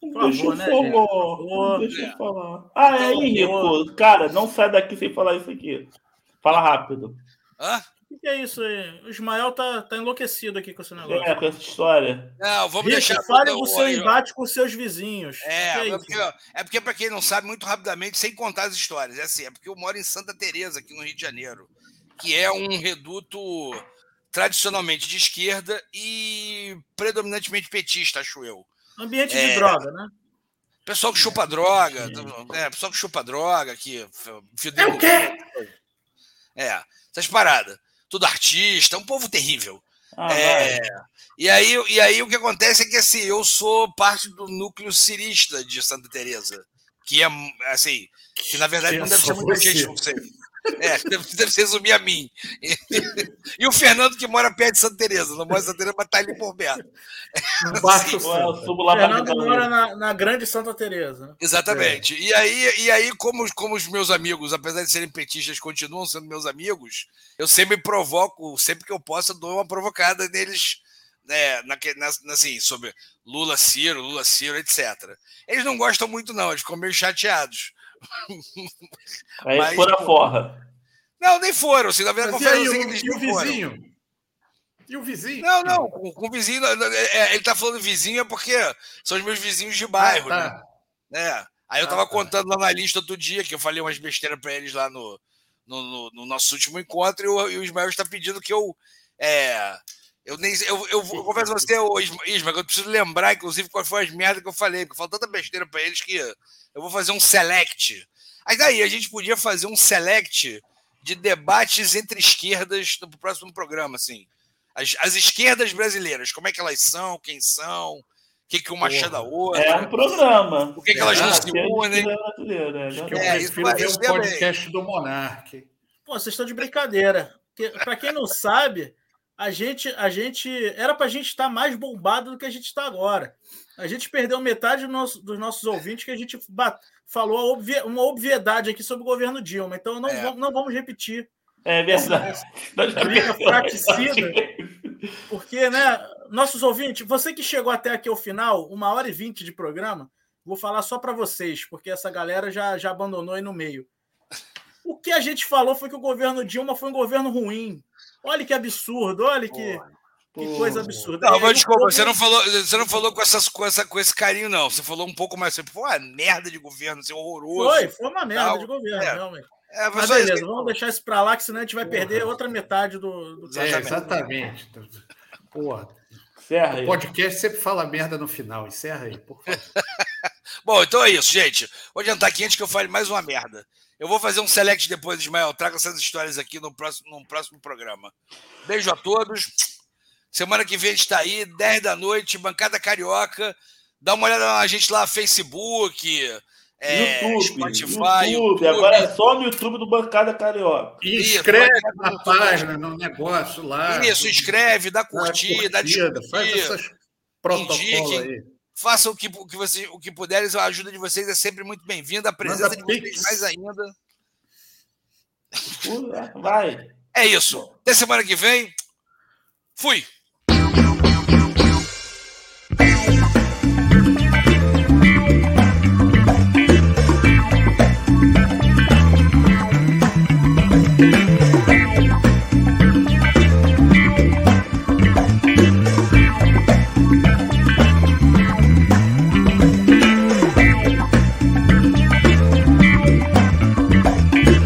Deixa eu né, falar. Deixa eu falar. Ah, é aí, Rico. Cara, não sai daqui sem falar isso aqui. Fala rápido. Hã? O que é isso aí? O Ismael tá, tá enlouquecido aqui com esse negócio. É, com essa história. Não, vamos Rico, deixar. Fale do seu embate com seus vizinhos. É, é, é, porque, é porque, para quem não sabe, muito rapidamente, sem contar as histórias, é assim, é porque eu moro em Santa Teresa aqui no Rio de Janeiro, que é um reduto tradicionalmente de esquerda e predominantemente petista, acho eu. Ambiente é, de droga, né? Pessoal que chupa droga, é, pessoal que chupa droga, que. É o quê? É, essas paradas tudo artista, um povo terrível. Ah, é, e, aí, e aí o que acontece é que assim, eu sou parte do núcleo cirista de Santa Teresa, que é assim, que na verdade não deve ser muita gente, não sei. É, <laughs> deve, deve se resumir a mim. E, e, o Fernando que mora perto de Santa Teresa, não mora em Santa Teresa, mas tá ali por perto. <laughs> Assim, eu subo lá Fernando mora na, na, grande Santa Teresa. Né? Exatamente. É. E aí, e aí como, como os meus amigos, apesar de serem petistas, continuam sendo meus amigos, eu sempre provoco, sempre que eu posso, eu dou uma provocada neles né, na, na, assim, sobre Lula, Ciro, Lula, Ciro, etc. Eles não gostam muito, não, eles ficam meio chateados. Aí Mas, foram a forra. Não, nem foram. Assim, na verdade, Mas e, aí, o, e o vizinho? Foram. E o vizinho? Não, não. Com, o vizinho. É, é, ele tá falando vizinho é porque são os meus vizinhos de bairro, ah, tá. né? É. Aí eu tava ah, tá. contando lá na lista outro dia que eu falei umas besteiras para eles lá no, no, no, no, nosso último encontro e o, e o Ismael está pedindo que eu. É, eu nem eu, eu, eu confesso a você, Isma, que eu preciso lembrar, inclusive, quais foram as merdas que eu falei, porque falou tanta besteira para eles que eu vou fazer um select. Aí daí, a gente podia fazer um select de debates entre esquerdas no próximo programa, assim. As, as esquerdas brasileiras, como é que elas são, quem são, o que, que uma acha da outra. É um programa. Por que, que elas não se unem? É que eu é, prefiro ver um podcast do Monark. Pô, vocês estão de brincadeira. Para quem não sabe, a gente, a gente era para a gente estar mais bombado do que a gente está agora. A gente perdeu metade do nosso, dos nossos ouvintes que a gente falou uma obviedade aqui sobre o governo Dilma. Então não, é. vamos, não vamos repetir. É verdade. Essa, <laughs> fraticida. Porque, né, nossos ouvintes, você que chegou até aqui ao final, uma hora e vinte de programa, vou falar só para vocês, porque essa galera já, já abandonou aí no meio. O que a gente falou foi que o governo Dilma foi um governo ruim. Olha que absurdo, olha que, que coisa absurda. Não, mas desculpa, você não falou, você não falou com, essas, com, essa, com esse carinho, não. Você falou um pouco mais. Você foi uma merda de governo, assim, horroroso. Foi, foi uma merda tal. de governo, é. realmente. É, mas beleza, isso. vamos deixar isso para lá, que senão a gente vai Porra. perder outra metade do, do é, Exatamente. Porra. Encerra o podcast sempre fala merda no final. Encerra aí, por favor. <laughs> Bom, então é isso, gente. Vou adiantar aqui antes que eu fale mais uma merda. Eu vou fazer um select depois, Ismael. Traga essas histórias aqui no próximo, no próximo programa. Beijo a todos. Semana que vem a gente está aí, 10 da noite, Bancada Carioca. Dá uma olhada na gente lá, Facebook, é, YouTube, Spotify. YouTube. YouTube. Agora é só no YouTube do Bancada Carioca. E inscreve na página, no negócio lá. Isso, inscreve, dá curtida, dá curtida, faz essas protocolos aí. Façam o que, o que, você, o que puderem, a ajuda de vocês é sempre muito bem-vinda. A presença de vocês mais ainda. Vai. É isso. Até semana que vem. Fui.